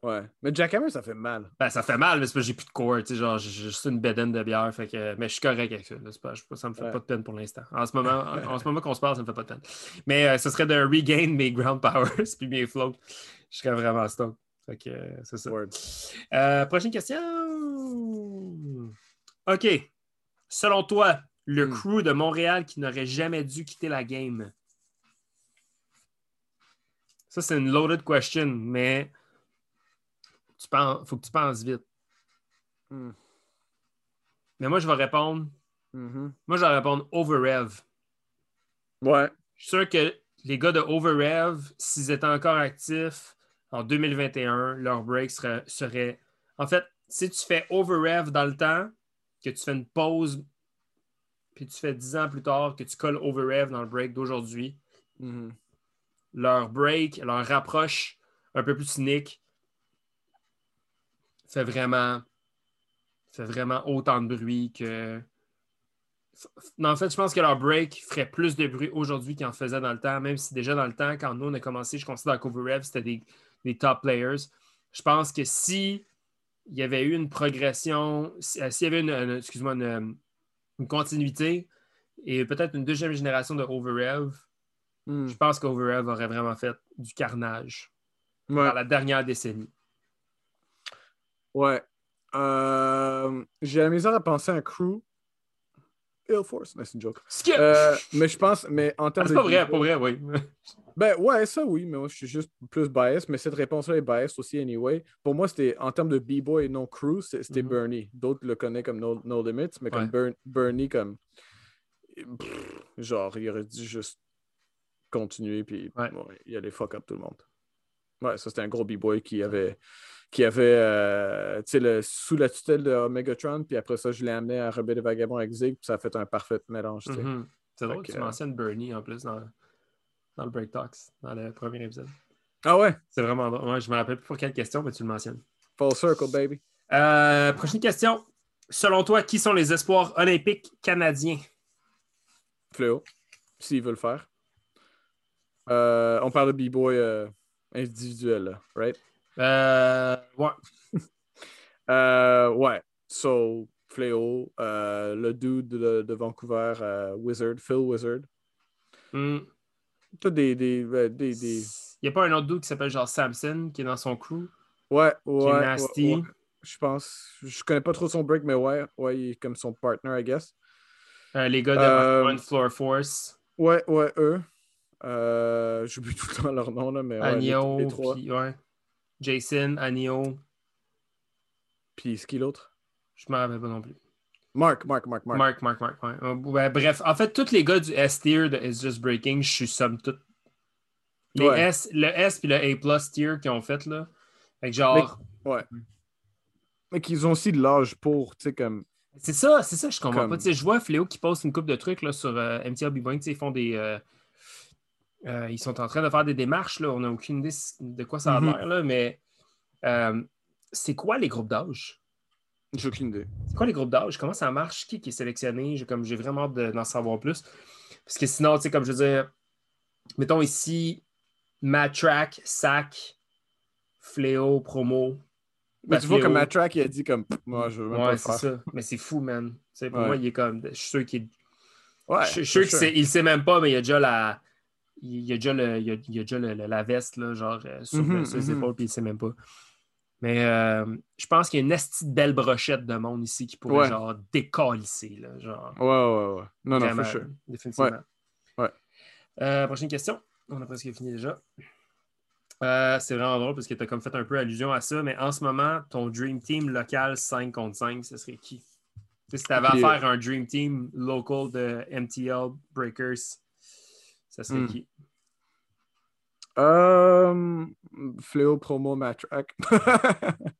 Ouais. Mais Jackhammer, ça fait mal. Ben, ça fait mal, mais c'est parce que j'ai plus de corps. Tu sais, genre, j'ai juste une bedaine de bière. Fait que, mais je suis correct avec ça. là. Pas, ça me fait Ouais. pas de peine pour l'instant. En ce moment, <laughs> en, en ce moment qu'on se parle, ça me fait pas de peine. Mais euh, ce serait de regain mes ground <laughs> powers puis mes floats. Je serais vraiment stoked. Fait que euh, c'est ça. Euh, prochaine question. OK. Selon toi, le Hmm. crew de Montréal qui n'aurait jamais dû quitter la game. Ça, c'est une loaded question, mais tu penses, faut que tu penses vite. Hmm. Mais moi, je vais répondre. Mhm. Moi, je vais répondre Overrev. Ouais. Je suis sûr que les gars de Overrev, s'ils étaient encore actifs en 2021, leur break serait, serait. En fait, si tu fais Overrev dans le temps, que tu fais une pause, puis tu fais 10 ans plus tard que tu colles Overrev dans le break d'aujourd'hui, Mhm. Leur break, leur rapproche un peu plus cynique fait vraiment vraiment autant de bruit que en fait, je pense que leur break ferait plus de bruit aujourd'hui qu'ils en faisaient dans le temps, même si déjà dans le temps, quand nous on a commencé, je considère qu'Overrev, c'était des, des top players. Je pense que si il y avait eu une progression, si- euh, s'il y avait une, une- excuse-moi, une, une continuité et peut-être une deuxième génération de Overrev, Mhm. je pense qu'Overrev aurait vraiment fait du carnage Ouais. dans la dernière décennie. Ouais. Euh, J'ai la misère à penser à un crew. Ill Force, mais c'est une joke. Euh, mais je pense, mais en Ah, termes c'est de. pas vrai, pas vrai, oui. <laughs> Ben ouais, ça oui, mais moi je suis juste plus biased, mais cette réponse-là est biased aussi anyway. Pour moi, c'était en termes de B-Boy et non crew, c'est- c'était Mhm. Bernie. D'autres le connaissent comme No, No Limits, mais comme Ouais. Bernie, comme. Pff, genre, il aurait dû juste continuer, puis Ouais. ouais, il allait fuck up tout le monde. Ouais, ça c'était un gros B-Boy qui avait. Qui avait, euh, tu sais, le- sous la tutelle de Megatron, puis après ça, je l'ai amené à Rebelle des Vagabonds avec Zig, puis ça a fait un parfait mélange, tu sais. Mhm. C'est drôle que tu euh, mentionnes Bernie en plus dans, dans le Break Talks, dans le premier épisode. Ah ouais, C'est vraiment drôle. Ouais, je me rappelle plus pour quelle question, mais tu le mentionnes. full circle, baby. Euh, prochaine question. Selon toi, qui sont les espoirs olympiques canadiens? Fléau, s'ils veulent le faire. Euh, on parle de B-Boy euh, individuel, là, right? Euh, ouais. <laughs> Euh, ouais. So, Fléau, le dude de, de Vancouver, Wizard, Phil Wizard. T'as des. des, des, des- Il n'y a pas un autre dude qui s'appelle genre Samson qui est dans son crew, Ouais, qui ouais. est ouais, nasty? ouais. Je pense. Je connais pas trop son break, mais ouais, ouais, il est comme son partner, I guess. Les gars de One Floor Force, Ouais, ouais, eux. Euh, J'oublie <laughs> tout le temps leur nom, là, mais ouais, les, Agneau, les trois. puis ouais. Jason, Agneau, Puis, c'est qui l'autre? je ne me rappelle pas non plus. Mark, Mark, Mark, Mark. Mark, Mark, Mark. ouais. Euh, ouais, bref, en fait, tous les gars du S tier de It's Just Breaking, je suis somme toute. Les. S, le S puis le A plus tier qu'ils ont fait, là. Fait que genre, Ouais. Mais qu'ils ont aussi de l'âge pour, tu sais, comme. c'est ça, c'est ça, je comprends Comme- pas. Tu sais, je vois Fléau qui poste une coupe de trucs là, sur euh, MTL B-Boing, tu sais, ils font des. euh, euh, ils sont en train de faire des démarches, là. On n'a aucune idée de quoi ça a Mhm. l'air, mais euh, c'est quoi les groupes d'âge? J'ai aucune idée. C'est quoi les groupes d'âge? Comment ça marche? Qui, qui est sélectionné? J'ai, comme, j'ai vraiment hâte de- d'en savoir plus. Parce que sinon, tu sais, comme je veux dire, mettons ici, Matrack, Sac, Fléau, Promo. Mais Ben, tu vois comme Matrack, il a dit comme. Moi, je veux même pas le faire. ça. Mais c'est fou, man. Tu sais, pour Ouais. moi, il est comme. Je suis sûr qu'il. Ouais, je suis sûr qu'il sait, il sait même pas, mais il a déjà la. Il y a déjà, le, il y a, il y a déjà le- le- la veste, là, genre, euh, sur, Mhm, sur les mhm. épaules, puis il sait même pas. Mais euh, je pense qu'il y a une esti de belle brochette de monde ici qui pourrait, Ouais. genre, décalisser, là, genre. Ouais, ouais, ouais. Non, non, for sure. Définitivement. Ouais. Euh, prochaine question. On a presque fini déjà. Euh, c'est vraiment drôle parce que tu as comme fait un peu allusion à ça, mais en ce moment, ton Dream Team local 5 contre 5, ce serait qui? Si tu avais Puis, à faire un Dream Team local de MTL Breakers, ça serait Hmm. qui? Euh, Fléau promo Matrack. <laughs>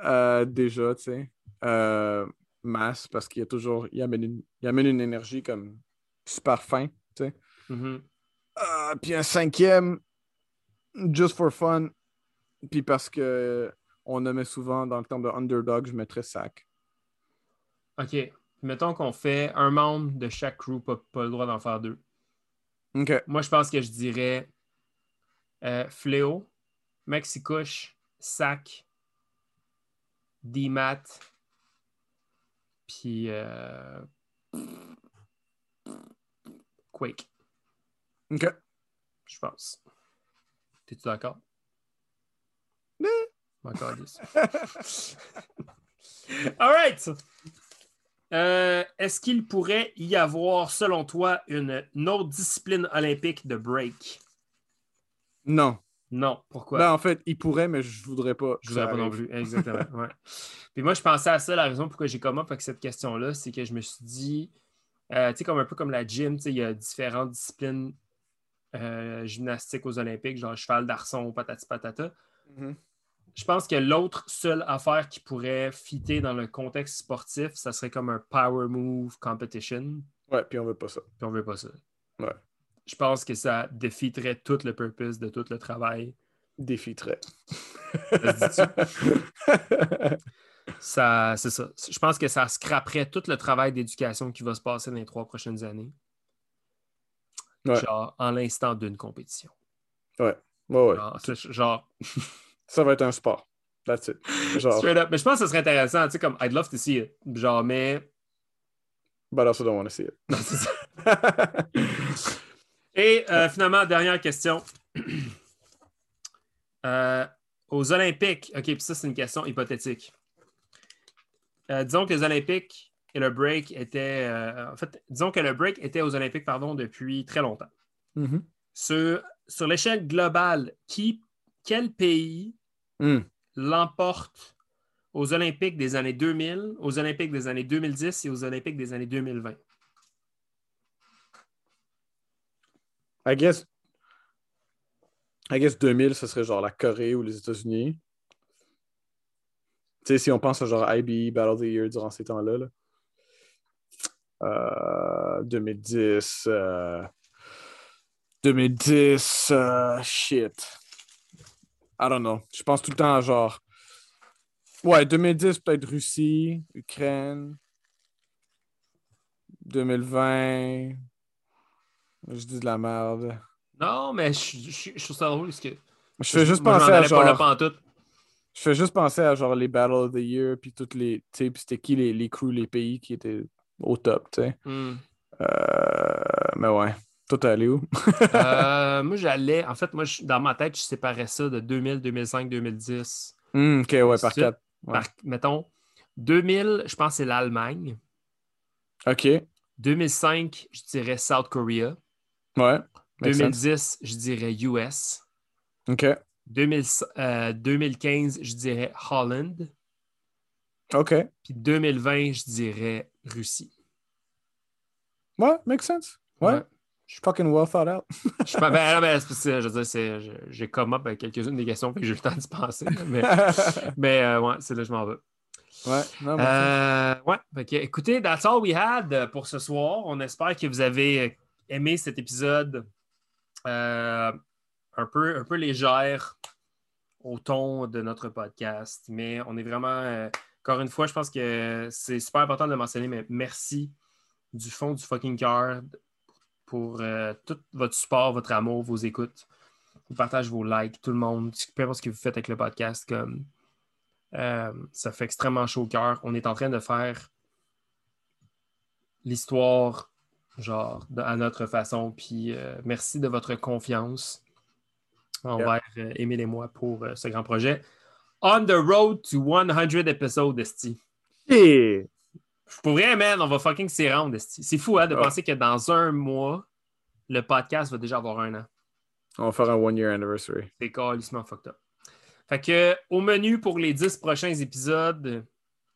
Euh, déjà, tu sais. Euh, Mass, parce qu'il y a toujours. Il amène une, il amène une énergie comme super fin, tu sais. Mhm. Euh, puis un cinquième, just for fun. Puis parce que on nommait souvent dans le terme de underdog, je mettrais sac. OK. Mettons qu'on fait un membre de chaque crew, pas, pas le droit d'en faire deux. Moi, je pense que je dirais euh, Fléau, Mexicouche, Sac, D-Mat, puis euh, Quake, OK. je pense. T'es-tu d'accord? Mais- Encore 10. All right! Euh, Est-ce qu'il pourrait y avoir, selon toi, une, autre discipline olympique de break? Non. Non. Pourquoi? Ben, en fait, il pourrait, mais je voudrais pas. Je voudrais pas non plus. Exactement. ouais. <laughs> Puis moi, je pensais à ça. La raison pourquoi j'ai come up avec cette question-là, c'est que je me suis dit, Euh, tu sais, comme un peu comme la gym, tu sais, il y a différentes disciplines euh, gymnastiques aux Olympiques, genre cheval d'arçon, patati patata. Mhm. Je pense que l'autre seule affaire qui pourrait fitter dans le contexte sportif, ça serait comme un power move competition. Ouais, puis on veut pas ça. Puis on veut pas ça. Ouais. Je pense que ça défiterait tout le purpose de tout le travail. Défiterait. Ça <laughs> c'est ça. Je pense que ça scraperait tout le travail d'éducation qui va se passer dans les trois prochaines années. Ouais. Genre, en l'instant d'une compétition. ouais, ouais. Genre, c'est- genre, <laughs> Ça va être un sport. That's it. Genre, straight up. Mais je pense que ce serait intéressant, tu sais, comme I'd love to see it. Genre, mais. but I also don't want to see it. Non, c'est ça. <laughs> Et euh, finalement, dernière question. <clears throat> Euh, aux Olympiques, OK, puis ça, c'est une question hypothétique. Euh, disons que les Olympiques et le break étaient. en fait, disons que le break était aux Olympiques, pardon, depuis très longtemps. Mhm. Sur, sur l'échelle globale, qui, quel pays Hmm. l'emporte aux Olympiques des années 2000, aux Olympiques des années 2010 et aux Olympiques des années 2020? I guess. I guess 2000, ce serait genre la Corée ou les États-Unis. Tu sais, si on pense à genre IBE Battle of the Year durant ces temps-là. là. Euh, 2010. euh, 2010. euh, shit. I don't know. Je pense tout le temps à genre. Ouais, 2010, peut-être Russie, Ukraine. 2020. Je dis de la merde. Non, mais je, je- je trouve ça drôle parce que. Je fais juste moi, penser à pas genre. pantoute. Je fais juste penser à genre les Battle of the Year, puis toutes les. Tu sais, c'était qui les, les crews, les pays qui étaient au top, tu sais. Hmm. Euh, mais ouais. Toi, t'es allé où? Euh, <laughs> moi, j'allais. En fait, moi, je- dans ma tête, je séparais ça de 2000, 2005, 2010. Hmm, ok, ouais, par quatre. Ouais. Par- mettons, 2000, je pense que c'est l'Allemagne. Ok. 2005, je dirais South Korea. Ouais. makes sense. 2010, je dirais US. Ok. 2000 euh, 2015, je dirais Holland. Ok. Puis 2020, je dirais Russie. Ouais, makes sense. Ouais. Ouais. Je suis fucking well thought out. Je sais pas, ben, non, <laughs> que, je veux dire, j'ai come up avec quelques-unes des questions, fait que j'ai eu le temps d'y penser. Mais, <laughs> mais euh, ouais, c'est là que je m'en vais. ouais. Non, mais- Euh, ouais, que, écoutez, that's all we had pour ce soir. On espère que vous avez aimé cet épisode euh, un, peu, un peu légère au ton de notre podcast. Mais on est vraiment, euh, encore une fois, je pense que c'est super important de le mentionner, mais merci du fond du fucking cœur pour euh, tout votre support, votre amour, vos écoutes, vos partages, vos likes, tout le monde, peu importe ce que vous faites avec le podcast, comme euh, ça fait extrêmement chaud au cœur. On est en train de faire l'histoire, genre, à notre façon. Puis euh, merci de votre confiance envers euh, Émile et moi pour ce grand projet. On the road to 100 episodes, Esti. Yeah. Pour vrai, man, on va fucking s'y rendre. C'est fou, hein, de Ouais. penser que dans un mois, le podcast va déjà avoir un an. On va faire un one year anniversary. C'est carrément fucked up. Fait que, au menu pour les 10 prochains épisodes,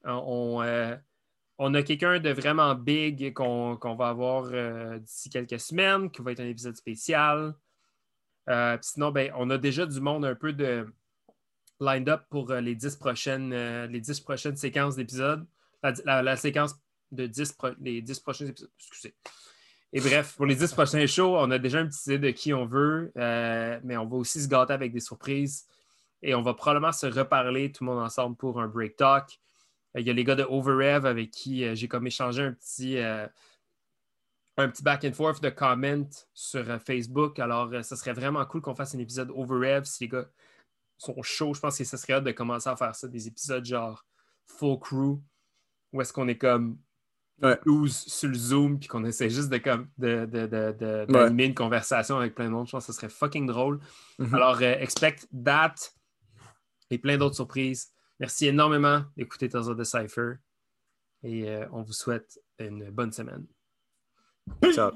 on, euh, on a quelqu'un de vraiment big qu'on va avoir euh, d'ici quelques semaines, qui va être un épisode spécial. Euh, sinon, ben, on a déjà du monde un peu de lined up pour euh, les 10 prochaines, euh, les 10 prochaines séquences d'épisodes. La, séquence de 10, pro- les 10 prochains épisodes. Excusez. Et bref, pour les 10 prochains shows, on a déjà un petit idée de qui on veut, euh, mais on va aussi se gâter avec des surprises. Et on va probablement se reparler tout le monde ensemble pour un break talk. Euh, Il y a les gars de Overrev avec qui euh, j'ai comme échangé un petit, un petit back and forth de comments sur Facebook. Alors, ce serait vraiment cool qu'on fasse un épisode Overrev si les gars sont chauds. Je pense que ce serait hâte de commencer à faire ça, des épisodes genre full crew, où est-ce qu'on est comme Ouais. 12 sur le Zoom, puis qu'on essaie juste de, comme, de, de, de- de- Ouais. une conversation avec plein de monde. Je pense que ce serait fucking drôle. Mhm. Alors, euh, expect that et plein d'autres surprises. Merci énormément d'écouter of the Cypher et euh, on vous souhaite une bonne semaine. Ciao.